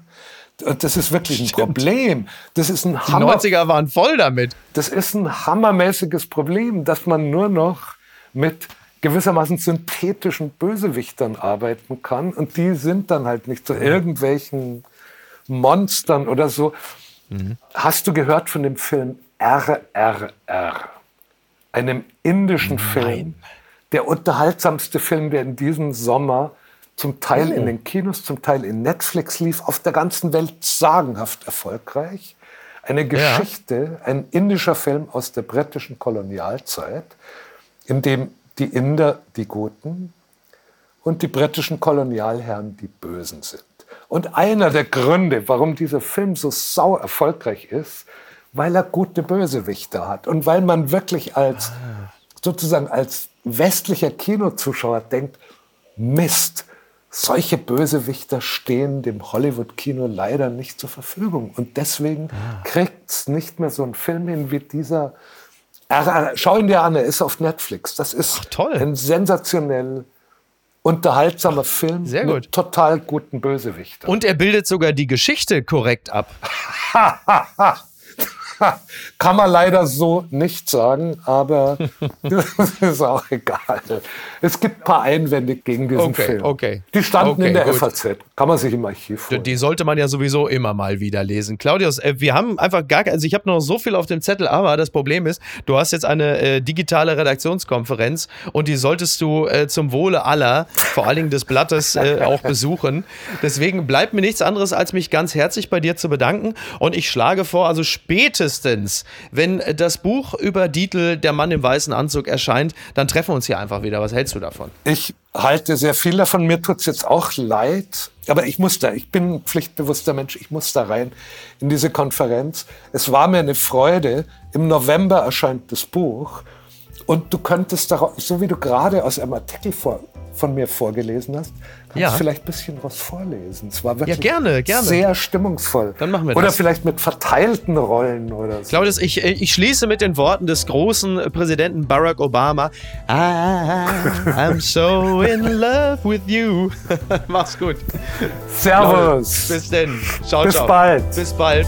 Und das ist wirklich ein Stimmt. Problem. Das ist ein die Hammer. 90er waren voll damit. Das ist ein hammermäßiges Problem, dass man nur noch mit gewissermaßen synthetischen Bösewichtern arbeiten kann. Und die sind dann halt nicht zu irgendwelchen Monstern oder so. Mhm. Hast du gehört von dem Film RRR? Einem indischen Nein. Film, der unterhaltsamste Film, der in diesem Sommer zum Teil oh. in den Kinos, zum Teil in Netflix lief, auf der ganzen Welt sagenhaft erfolgreich. Eine Geschichte, ja. ein indischer Film aus der britischen Kolonialzeit, in dem die Inder die Guten und die britischen Kolonialherren die Bösen sind. Und einer der Gründe, warum dieser Film so sau erfolgreich ist, weil er gute Bösewichter hat und weil man wirklich als ah. sozusagen als westlicher Kinozuschauer denkt, Mist, solche Bösewichter stehen dem Hollywood-Kino leider nicht zur Verfügung. Und deswegen ah. kriegt es nicht mehr so ein Film hin wie dieser. Schau ihn dir an, er ist auf Netflix. Das ist Ach, ein sensationell unterhaltsamer Film Sehr gut. mit total guten Bösewichtern. Und er bildet sogar die Geschichte korrekt ab. Kann man leider so nicht sagen, aber das ist auch egal. Es gibt ein paar Einwände gegen diesen okay, Film. Okay. Die standen okay, in der gut. FAZ. Kann man sich im Archiv holen. Die sollte man ja sowieso immer mal wieder lesen. Claudius, äh, wir haben einfach gar also ich habe noch so viel auf dem Zettel, aber das Problem ist, du hast jetzt eine äh, digitale Redaktionskonferenz und die solltest du äh, zum Wohle aller, vor allen Dingen des Blattes, äh, auch besuchen. Deswegen bleibt mir nichts anderes, als mich ganz herzlich bei dir zu bedanken und ich schlage vor, also spätestens, wenn das Buch über Dietl, der Mann im weißen Anzug, erscheint, dann treffen wir uns hier einfach wieder. Was hältst du davon? Ich halte sehr viel davon. Mir tut es jetzt auch leid, aber ich muss da, ich bin ein pflichtbewusster Mensch, ich muss da rein in diese Konferenz. Es war mir eine Freude. Im November erscheint das Buch und du könntest darauf, so wie du gerade aus einem Artikel vor, von mir vorgelesen hast, kannst ja. du vielleicht ein bisschen was vorlesen. Es war wirklich ja, gerne, gerne. sehr stimmungsvoll. Dann machen wir oder das. Oder vielleicht mit verteilten Rollen oder so. Claudius, ich, ich schließe mit den Worten des großen Präsidenten Barack Obama. I'm so in love with you. Mach's gut. Servus. Bis denn. Ciao, Bis ciao. bald. Bis bald.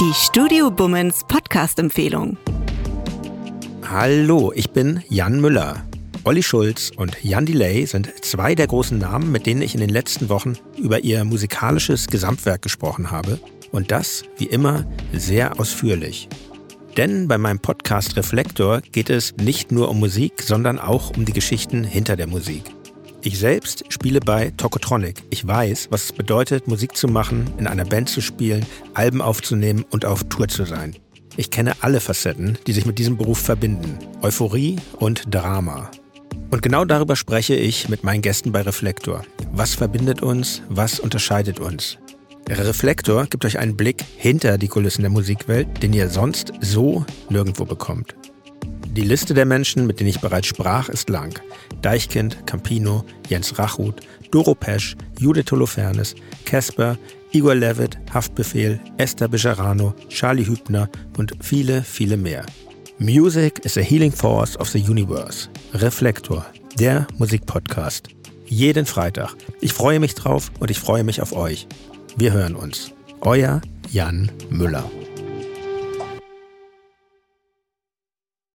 Die Studio Bummens Podcast-Empfehlung. Hallo, ich bin Jan Müller. Olli Schulz und Jan Delay sind zwei der großen Namen, mit denen ich in den letzten Wochen über ihr musikalisches Gesamtwerk gesprochen habe. Und das, wie immer, sehr ausführlich. Denn bei meinem Podcast Reflektor geht es nicht nur um Musik, sondern auch um die Geschichten hinter der Musik. Ich selbst spiele bei Tokotronic. Ich weiß, was es bedeutet, Musik zu machen, in einer Band zu spielen, Alben aufzunehmen und auf Tour zu sein. Ich kenne alle Facetten, die sich mit diesem Beruf verbinden. Euphorie und Drama. Und genau darüber spreche ich mit meinen Gästen bei Reflektor. Was verbindet uns? Was unterscheidet uns? Reflektor gibt euch einen Blick hinter die Kulissen der Musikwelt, den ihr sonst so nirgendwo bekommt. Die Liste der Menschen, mit denen ich bereits sprach, ist lang. Deichkind, Campino, Jens Rachut, Doro Pesch, Judith Holofernes, Casper, Igor Levitt, Haftbefehl, Esther Bejarano, Charlie Hübner und viele, viele mehr. Music is a healing force of the universe. Reflektor, der Musikpodcast. Jeden Freitag. Ich freue mich drauf und ich freue mich auf euch. Wir hören uns. Euer Jan Müller.